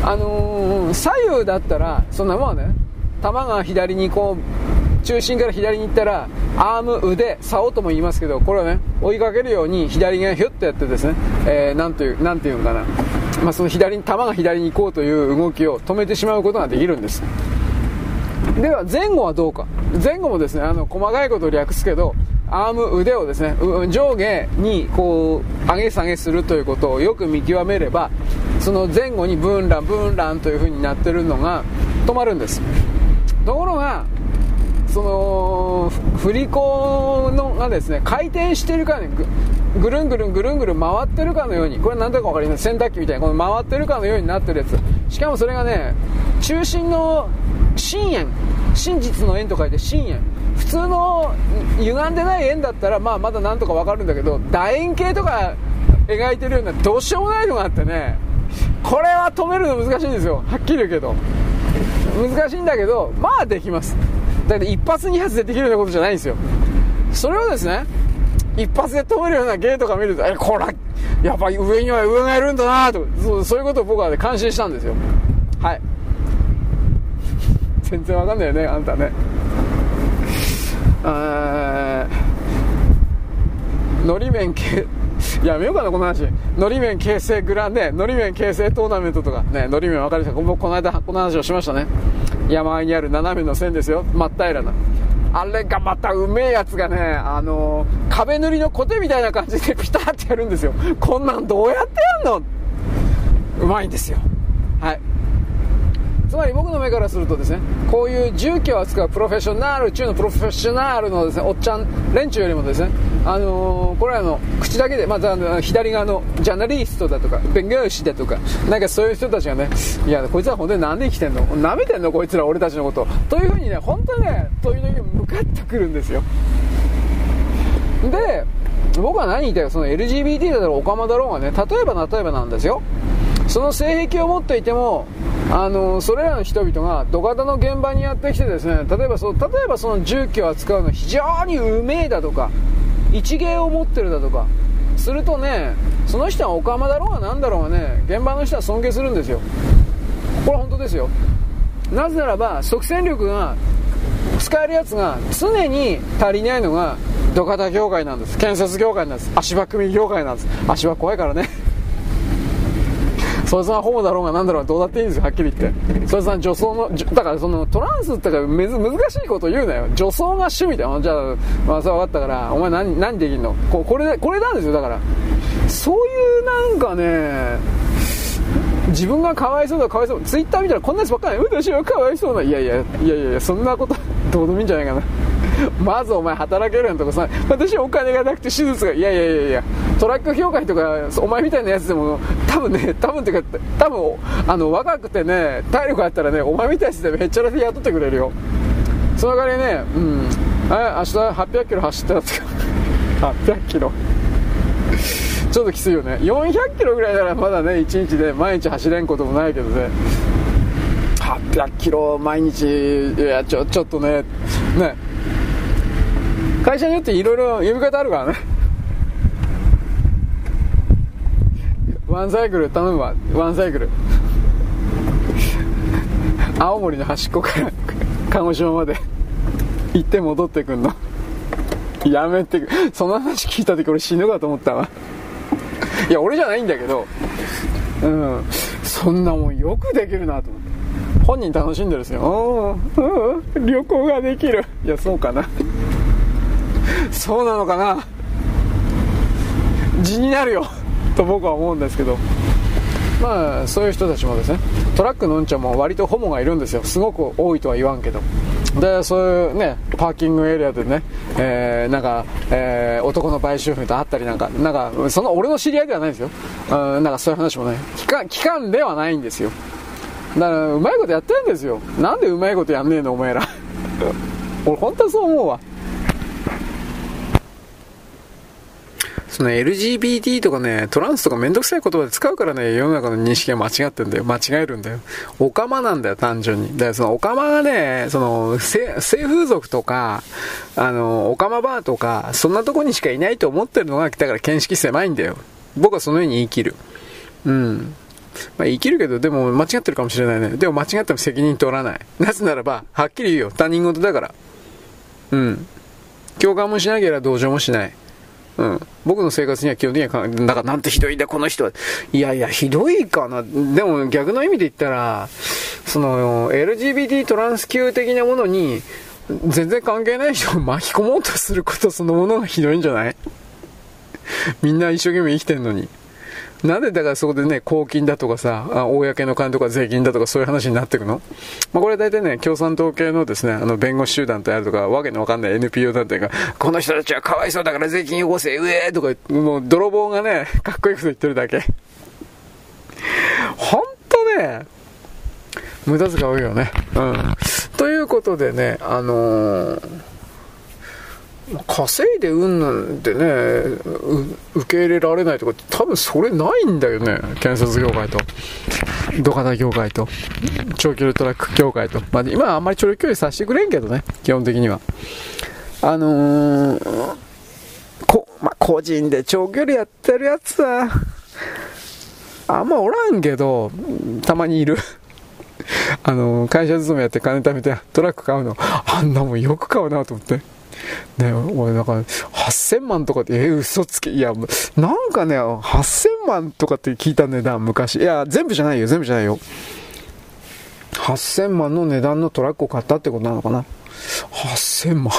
あのー、左右だったらそんなもんね球が左にこう中心から左に行ったらアーム腕竿とも言いますけどこれはね追いかけるように左がヒュッとやってですね、えー、なんというなんていうのかな。まあ、その左に球が左に行こうという動きを止めてしまうことができるんです。では前後はどうか。前後もですねあの細かいことを略すけどアーム腕をですね上下にこう上げ下げするということをよく見極めればその前後にブーンランブーンランという風になってるのが止まるんです。ところがその振り子のがですね回転してるかねぐるんぐるんぐるんぐるん回ってるかのようにこれ何だか分かります洗濯機みたいにこの回ってるかのようになってるやつ。しかもそれがね中心の真円真実の円と書いて真円普通の歪んでない円だったらまあまだなんとか分かるんだけど楕円形とか描いてるようなどうしようもないのがあってね。これは止めるの難しいんですよ。はっきり言うけど。難しいんだけどまあできます。だけど一発二発でできるようなことじゃないんですよ。それをですね一発で止めるような芸とか見ると、え、こら、やっぱり上には上がいるんだなとそうそういうことを僕はね感心したんですよ。はい。全然わかんないよねあんたね。のり面系やめようかなこの話。のり面形成グランねのり面形成トーナメントとかねのり面分かりました僕この間この話をしましたね。山あいにある斜めの線ですよ真っ平らなあれがまたうめえやつがね、あの、壁塗りのコテみたいな感じで ピタッてやるんですよ。こんなんどうやってやんの？うまいんですよ。はい。つまり僕の目からするとですねこういう重機を扱うプロフェッショナル中のプロフェッショナルのですねおっちゃん連中よりもですねあのー、これらの口だけで、まず左側のジャーナリストだとか弁護士だとかなんかそういう人たちがねいやこいつは本当に何で生きてんの？舐めてんの？こいつら俺たちのこと。というふうにね本当にね時々向かってくるんですよ。で僕は何言いたいかその LGBT だろうオカマだろうがね例えば例えばなんですよ。その性癖を持っていてもあのそれらの人々が土方の現場にやってきてですね例えばそ例えばその重機を扱うの非常にうめえだとか一芸を持ってるだとかするとねその人はオカマだろうが何だろうがね現場の人は尊敬するんですよ。これ本当ですよ。なぜならば即戦力が使えるやつが常に足りないのが土方業界なんです。建設業界なんです。足場組業界なんです。足場怖いからね。そいつがホモだろうが何だろうがどうだっていいんですよ。はっきり言って。そいつは女装のだからそのトランスってかめず難しいこと言うなよ。女装が趣味だよ。じゃあまあそれ分かったからお前何何できんの？ここれこれなんですよ。だからそういうなんかね自分がかわいそうだかわいそうツイッター見たらこんなやつばっかり私はかわいそうないやいやいやいやそんなことどうでもいいんじゃないかな。まずお前働けるんとかさ私はお金がなくて手術がいやいやいやいやトラック協会とかお前みたいなやつでも多分ね多分ってか多分あの若くてね体力あったらねお前みたいなやつでめっちゃらで雇ってくれるよ。その代わりねうんあ明日800キロ走ったら800キロ。ちょっときついよね。400キロぐらいならまだね1日で毎日走れんこともないけどね。800キロ毎日いやちょちょっとねね。会社によっていろいろ呼び方あるからね。ワンサイクル頼むわ。ワンサイクル。青森の端っこから鹿児島まで。行って戻ってくんの。やめてく。その話聞いた時俺死ぬかと思ったわ。いや俺じゃないんだけど。うん。そんなもんよくできるなと思って。本人楽しんでるんですよ。うん。旅行ができる。いやそうかな。そうなのかな？地になるよ。と僕は思うんですけど。まあそういう人たちもですね。トラックのうんちゃんも割とホモがいるんですよ。すごく多いとは言わんけど。でそういうねパーキングエリアでね、えー、なんか、えー、男の売春婦と会ったりなんかなんかその俺の知り合いではないんですよ。うんなんかそういう話もね。期間期間ではないんですよ。だからうまいことやってるんですよ。なんでうまいことやんねえのお前ら。俺本当そう思うわ。その LGBT とかね、トランスとかめんどくさい言葉で使うからね、世の中の認識が間違ってんだよ。間違えるんだよ。オカマなんだよ、単純に。だからそのオカマがね、その、性風俗とか、あの、オカマバーとか、そんなとこにしかいないと思ってるのが、だから見識狭いんだよ。僕はそのように言い切る。うん。まあ、生きるけど、でも間違ってるかもしれないね。でも間違っても責任取らない。なぜならば、はっきり言うよ。他人事だから。うん。共感もしなければ同情もしない。うん。僕の生活には基本的には、だからなんてひどいんだ、この人は。いやいや、ひどいかな。でも逆の意味で言ったら、その、LGBT トランス級的なものに、全然関係ない人を巻き込もうとすることそのものがひどいんじゃない？みんな一生懸命生きてんのに。なんでだからそこでね、公金だとかさ、公の金とか税金だとかそういう話になっていくの？まあ、これ大体ね、共産党系のですね、あの、弁護士集団とやるとか、わけのわかんない NPO 団体が、この人たちはかわいそうだから税金よこせ、うえーとか、もう泥棒がね、かっこいいこと言ってるだけ。ほんとね、無駄遣い多いよね。うん。ということでね、あのー稼いでうんなんてね受け入れられないとか多分それないんだよね建設業界と。土方業界と。長距離トラック業界と、まあ、今はあんまり長距離させてくれんけどね基本的には。あのー、こまあ、個人で長距離やってるやつは、あんまおらんけど、たまにいる。あの、会社勤めやって金貯めてトラック買うの、あんなもんよく買うなと思って。ね俺なんか、8000万とかって、えー、嘘つき。いや、なんかね、8000万とかって聞いた値段、昔。いや、全部じゃないよ、全部じゃないよ。8000万の値段のトラックを買ったってことなのかな。8000万。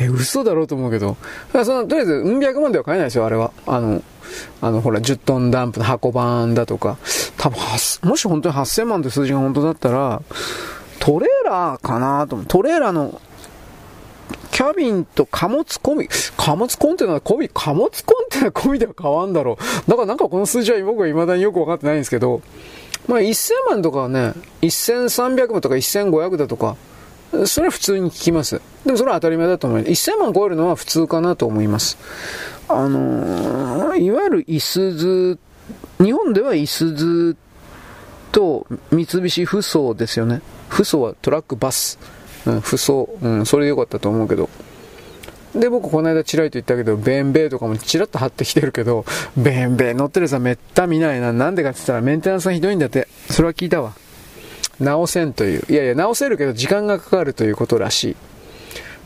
え、嘘だろうと思うけど。その、とりあえず、うん百万では買えないですよ、あれは。あの、あの、ほら、10トンダンプの箱版だとか。多分、もし本当に8000万って数字が本当だったら、トレーラーかなと思う。トレーラーの、キャビンと貨物込み、貨物コンテナ込み、貨物コンテナ込みでは変わんだろう。だからなんかこの数字は僕は未だによくわかってないんですけど、まあ1000万とかはね、1300万とか1500だとか、それは普通に聞きます。でもそれは当たり前だと思います。1000万超えるのは普通かなと思います。あのー、いわゆるいすず、日本ではいすずと三菱不走ですよね。不走はトラックバス。うん、不走。うん、それでよかったと思うけど。で、僕この間チラリと言ったけど、ベンベイとかもチラッと貼ってきてるけど、ベンベイ乗ってるさめった見ないな。なんでかって言ったらメンテナンスがひどいんだって。それは聞いたわ。直せんという。いやいや、直せるけど時間がかかるということらしい。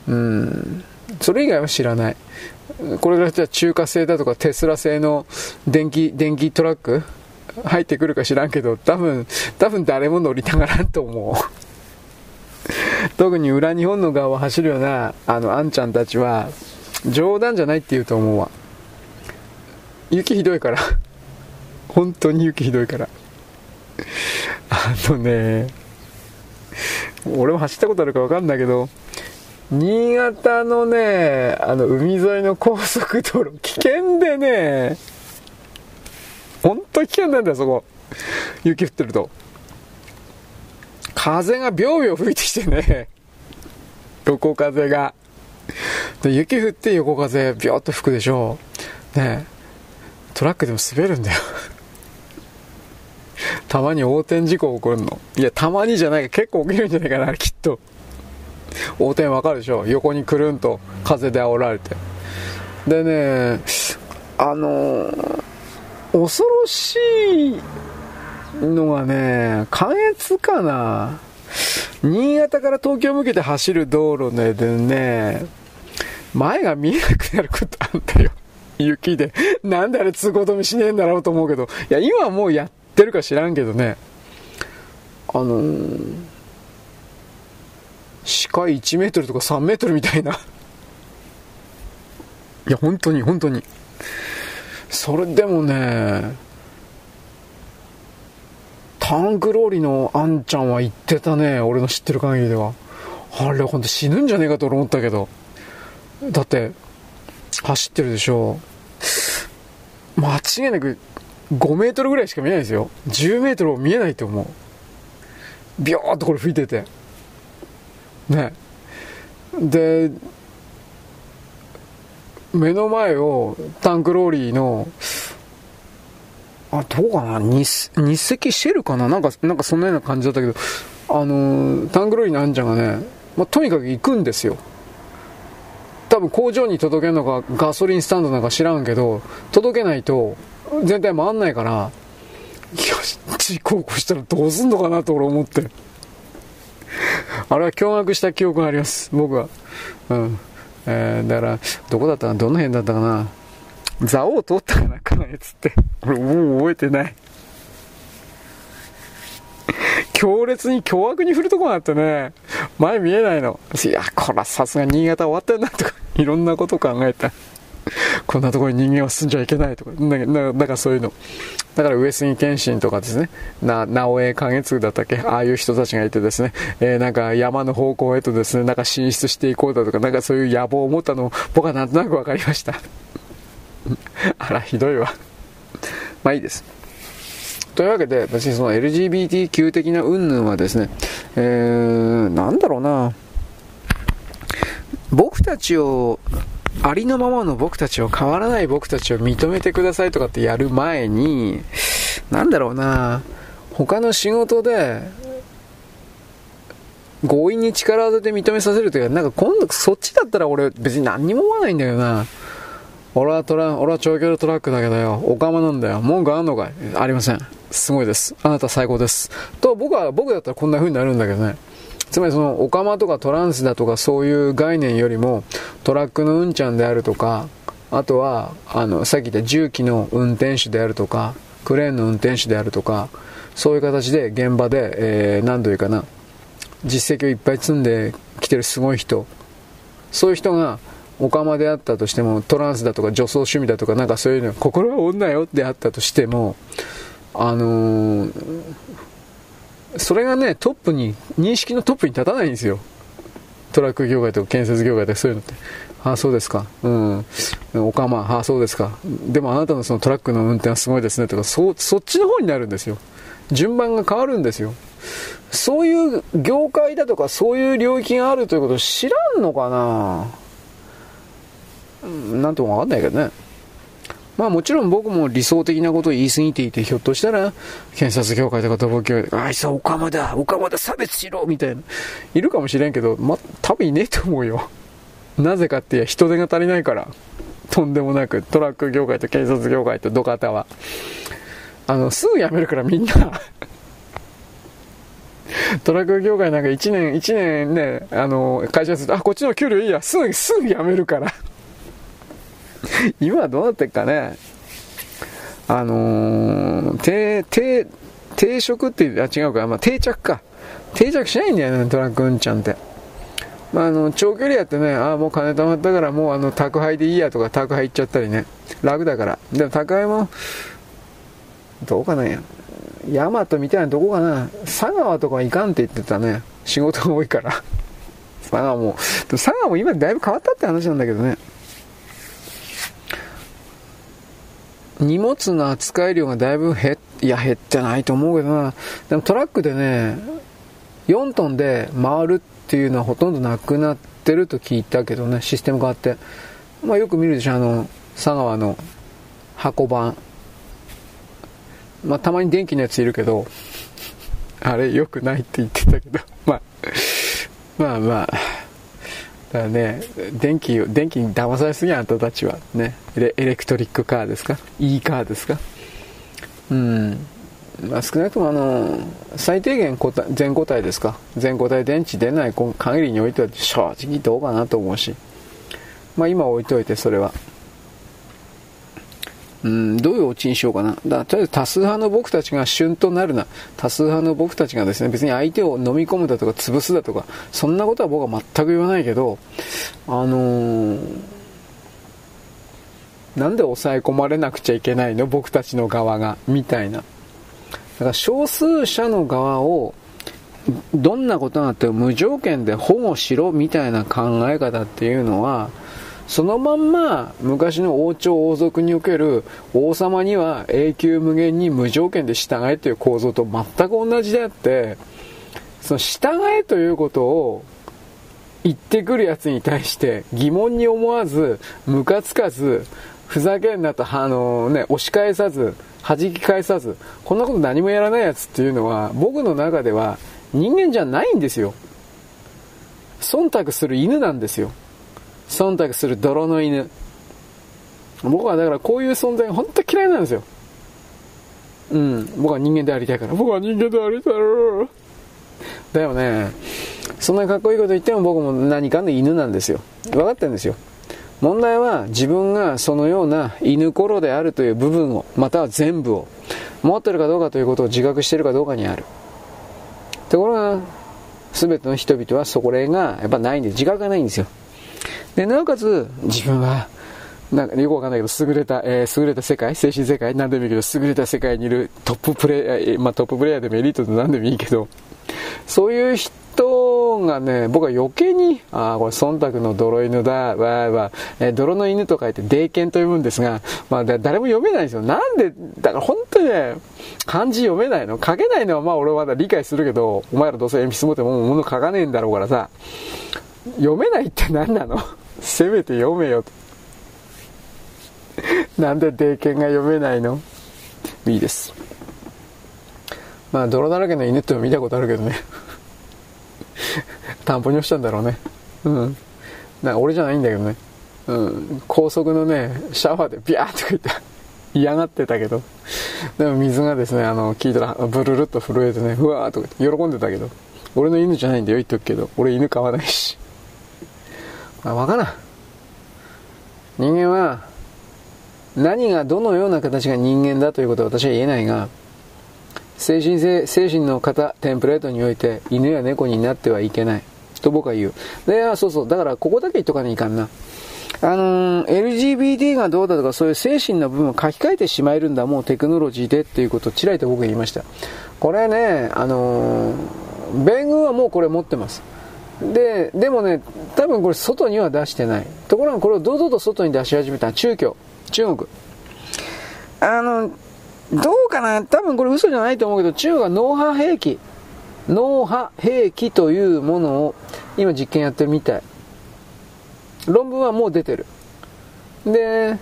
うん。それ以外は知らない。これからじゃ中華製だとかテスラ製の電気、電気トラック？入ってくるか知らんけど、多分、多分誰も乗りたがらんと思う。特に裏日本の側を走るような、あの、あんちゃんたちは、冗談じゃないって言うと思うわ。雪ひどいから。本当に雪ひどいから。あのね、俺も走ったことあるか分かんないけど、新潟のね、あの海沿いの高速道路、危険でね、本当に危険なんだよ、そこ。雪降ってると。風がビョービョー吹いてきてね、横風が。で雪降って横風ビョーっと吹くでしょう。ねトラックでも滑るんだよ。たまに横転事故起こるの。いや、たまにじゃないか、結構起きるんじゃないかな、きっと。横転わかるでしょ横にくるんと風で煽られて。でね、あの、恐ろしいのがね、関越かな。新潟から東京向けて走る道路でね、前が見えなくなることあんだよ。雪で。なんであれ通行止めしねえんだろうと思うけど。いや、今はもうやってるか知らんけどね。あのー、視界1メートルとか3メートルみたいな。いや、本当に、本当に。それでもね、タンクローリーのあんちゃんは言ってたね、俺の知ってる限りでは。あれ、ほんと死ぬんじゃねえかと思ったけど。だって、走ってるでしょ。間違いなく5メートルぐらいしか見えないですよ。10メートルも見えないと思う。ビョーっとこれ吹いてて。ね。で、目の前をタンクローリーのあ、どうかな？日日赤シェルかな？なんか、なんかそんなような感じだったけど、あのー、タングロイのあんちゃんがね、まあ、とにかく行くんですよ。多分工場に届けるのかガソリンスタンドなんか知らんけど、届けないと全体回んないから、よし、事故起こしたらどうすんのかなと俺思って。あれは驚愕した記憶があります、僕は。うん。えー、だから、どこだったかな？どの辺だったかな？座王通ったかなかなやつって。俺もう覚えてない。強烈に凶悪に振るとこがあってね、前見えないの。いや、こらさすが新潟終わったよなとか、いろんなこと考えた。こんなところに人間は住んじゃいけないとか、だだからそういうの。だから上杉謙信とかですね、な、直江景次だったっけ？ああいう人たちがいてですね、えー、なんか山の方向へとですね、なんか進出していこうだとか、なんかそういう野望を持ったのを僕はなんとなく分かりました。あら、ひどいわ。まあいいです。というわけで、私、その LGBTQ 的な云々はですね、えー、なんだろうな、僕たちを、ありのままの僕たちを変わらない僕たちを認めてくださいとかってやる前に、なんだろうな、他の仕事で、強引に力技で認めさせるというか、なんか今度そっちだったら俺別に何にも思わないんだよな。俺はトラ、俺は長距離トラックだけどよ、オカマなんだよ。文句あんのかい？ありません。すごいです。あなた最高です。と、僕は、僕だったらこんな風になるんだけどね。つまりその、オカマとかトランスだとかそういう概念よりも、トラックのうんちゃんであるとか、あとは、あの、さっき言った重機の運転手であるとか、クレーンの運転手であるとか、そういう形で現場で、えー、何度いうかな、実績をいっぱい積んできてるすごい人、そういう人が、オカマであったとしても、トランスだとか女装趣味だとか、なんかそういうの、心は女よであったとしても、あのー、それがね、トップに、認識のトップに立たないんですよ。トラック業界とか建設業界とかそういうのって。ああ、そうですか。うん。おかま、ああ、そうですか。でもあなたのそのトラックの運転はすごいですねとか、そ、そっちの方になるんですよ。順番が変わるんですよ。そういう業界だとか、そういう領域があるということを知らんのかななんともわかんないけどね。まあもちろん僕も理想的なことを言い過ぎていて、ひょっとしたら、検察協会とか土木協会あいつはオカマだ、オカマだ、差別しろみたいな、いるかもしれんけど、ま、多分いねえと思うよ。なぜかって人手が足りないから。とんでもなく、トラック業界と検察業界と土方は。あの、すぐ辞めるからみんな トラック業界なんか1年、1年ね、あの、会社すると、あ、こっちの給料いいや、すぐ、すぐ辞めるから 今はどうなってっかね？あのー、定、定、定職ってあ、違うか、まあ、定着か。定着しないんだよね、トラックうんちゃんって。まあ、あの、長距離やってね、ああ、もう金貯まったから、もうあの、宅配でいいやとか、宅配行っちゃったりね。楽だから。でも宅配も、どうかなヤマトみたいなとこかな。佐川とか行かんって言ってたね。仕事が多いから。佐川も、佐川も今だいぶ変わったって話なんだけどね。荷物の扱い量がだいぶ減いや減ってないと思うけどな。でもトラックでね4トンで回るっていうのはほとんどなくなってると聞いたけどねシステム変わって。まあよく見るでしょあの佐川の箱番まあたまに電気のやついるけどあれ良くないって言ってたけど。まあまあまあ。からね、電気、電気に騙されすぎあんたたちは。ね。エレクトリックカーですか ?E カーですか？うん。まあ、少なくともあの、最低限全固体ですか？全固体電池出ない限りにおいては正直どうかなと思うし。まあ今置いといてそれは。うん、どういうオチにしようかな。だとりあえず多数派の僕たちが旬となるな。多数派の僕たちがですね、別に相手を飲み込むだとか潰すだとか、そんなことは僕は全く言わないけど、あのー、なんで抑え込まれなくちゃいけないの？僕たちの側が。みたいな。だから少数者の側を、どんなことがあっても無条件で保護しろみたいな考え方っていうのは、そのまんま昔の王朝王族における王様には永久無限に無条件で従えという構造と全く同じであって、その従えということを言ってくるやつに対して疑問に思わず、ムカつかず、ふざけんなと、あのね、押し返さず、弾き返さず、こんなこと何もやらないやつっていうのは、僕の中では人間じゃないんですよ。忖度する犬なんですよ。忖度する泥の犬。僕はだからこういう存在が本当嫌いなんですよ。うん。僕は人間でありたいから。僕は人間でありたい。だよね。そんなかっこいいこと言っても僕も何かの犬なんですよ。分かってるんですよ。問題は自分がそのような犬頃であるという部分を、または全部を持ってるかどうかということを自覚してるかどうかにある。ところが、全ての人々はそこらがやっぱないんで、自覚がないんですよ。で、なおかつ、自分は、なんかよくわかんないけど、優れた、えー、優れた世界、精神世界、なんでもいいけど、優れた世界にいるトッププレイヤー、まあトッププレイヤーでもエリートでもなんでもいいけど、そういう人がね、僕は余計に、ああ、これ忖度の泥犬だ、わーわー、えー、泥の犬と書いて、霊犬と呼ぶんですが、まあ誰も読めないんですよ。なんで、だから本当にね、漢字読めないの？書けないのはまあ俺はまだ理解するけど、お前らどうせ鉛筆持っても物書かねえんだろうからさ、読めないって何なの？せめて読めよと。なんで霊犬が読めないの？いいです。まあ、泥だらけの犬っての見たことあるけどね。田んぼに落ちたんだろうね。うん。な俺じゃないんだけどね。うん、高速のね、シャワーでビャーって言って 嫌がってたけど、でも水がですね、あの、聞いたらブルルっと震えてね、うわーっとか喜んでたけど、俺の犬じゃないんだよ、言っとくけど、俺犬飼わないし。あ、わからん。人間は、何がどのような形が人間だということは私は言えないが、精神性、精神の型、テンプレートにおいて、犬や猫になってはいけない。と僕は言う。で、あ、そうそう。だから、ここだけ言っとかないかんな。あのー、LGBT がどうだとか、そういう精神の部分を書き換えてしまえるんだ、もうテクノロジーでっていうことをちらりと僕は言いました。これね、あのー、米軍はもうこれ持ってます。で、でもね、多分これ外には出してない。ところがこれを堂々と外に出し始めた中共、中国。あの、どうかな？多分これ嘘じゃないと思うけど、中国は脳波兵器、脳波兵器というものを今実験やってるみたい。論文はもう出てる。で、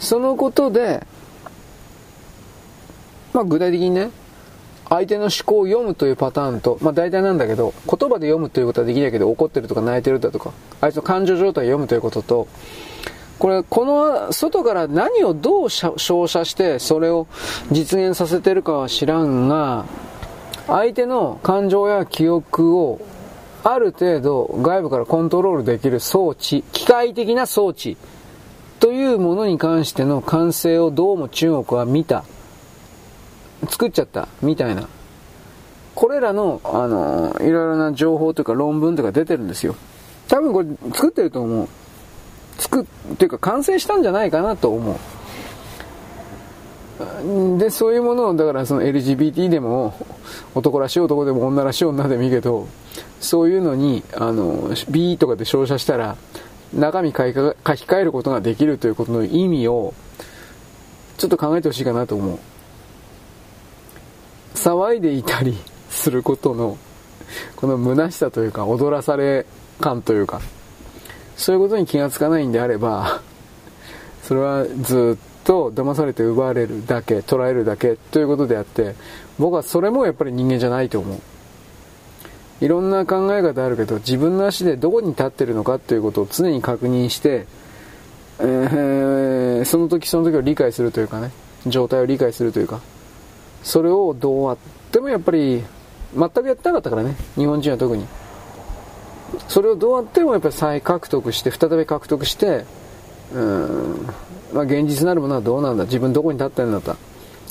そのことで、まあ具体的にね、相手の思考を読むというパターンと、まあ大体なんだけど、言葉で読むということはできないけど、怒ってるとか泣いてるだとか、あいつの感情状態を読むということと、これ、この外から何をどう照射して、それを実現させてるかは知らんが、相手の感情や記憶をある程度外部からコントロールできる装置、機械的な装置というものに関しての完成をどうも中国は見た。作っちゃったみたいな。これらの、あの、いろいろな情報というか論文とか出てるんですよ。多分これ作ってると思う。作っていうか完成したんじゃないかなと思う。で、そういうものを、だからその LGBT でも、男らしい男でも女らしい女でもいいけど、そういうのに、あの、B とかで照射したら、中身書き換えることができるということの意味を、ちょっと考えてほしいかなと思う。騒いでいたりすることの、この虚しさというか、踊らされ感というか、そういうことに気がつかないんであれば、それはずっと騙されて奪われるだけ、捉えるだけということであって、僕はそれもやっぱり人間じゃないと思う。いろんな考え方あるけど、自分の足でどこに立ってるのかということを常に確認して、えー、その時その時を理解するというかね、状態を理解するというか、それをどうあってもやっぱり、全くやってなかったからね、日本人は特に。それをどうあってもやっぱり再獲得して、再び獲得して、うん、まあ現実なるものはどうなんだ。自分どこに立ってるんだった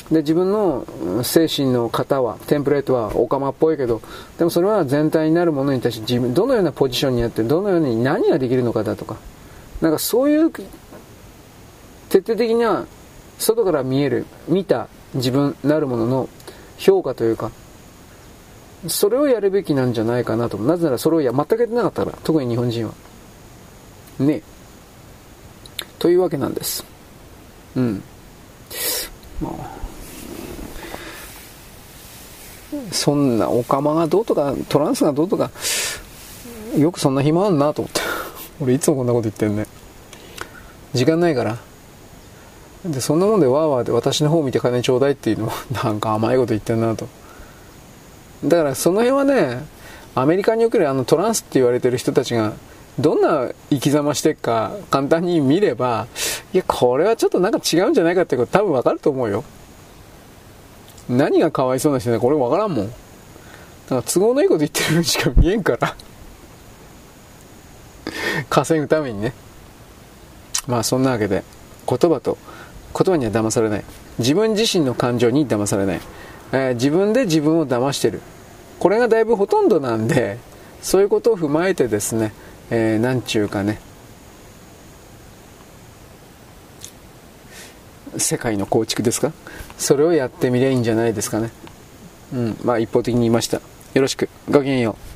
で、自分の精神の型は、テンプレートはオカマっぽいけど、でもそれは全体になるものに対して自分、どのようなポジションにあって、どのように何ができるのかだとか、なんかそういう、徹底的な、外から見える、見た自分なるものの評価というか、それをやるべきなんじゃないかなと。なぜならそれをや全くやってなかったから、特に日本人は。ね。というわけなんです。うん。まあそんなオカマがどうとかトランスがどうとかよくそんな暇あんなと思って 俺いつもこんなこと言ってんね時間ないからでそんなもんでワーワーで私の方見て金ちょうだいっていうの なんか甘いこと言ってんなとだからその辺はねアメリカにおけるあのトランスって言われてる人たちがどんな生き様してっか簡単に見ればいやこれはちょっとなんか違うんじゃないかってこと多分わかると思うよ何がかわいそうな人だこれ分からんもん。だから都合のいいこと言ってるしか見えんから 稼ぐためにね。まあそんなわけで、言葉と、言葉には騙されない。自分自身の感情に騙されない。えー、自分で自分を騙してる。これがだいぶほとんどなんで、そういうことを踏まえてですね、えー、なんちゅうかね、世界の構築ですか？それをやってみりゃいいんじゃないですかね。うん。まあ一方的に言いました。よろしく。ごきげんよう。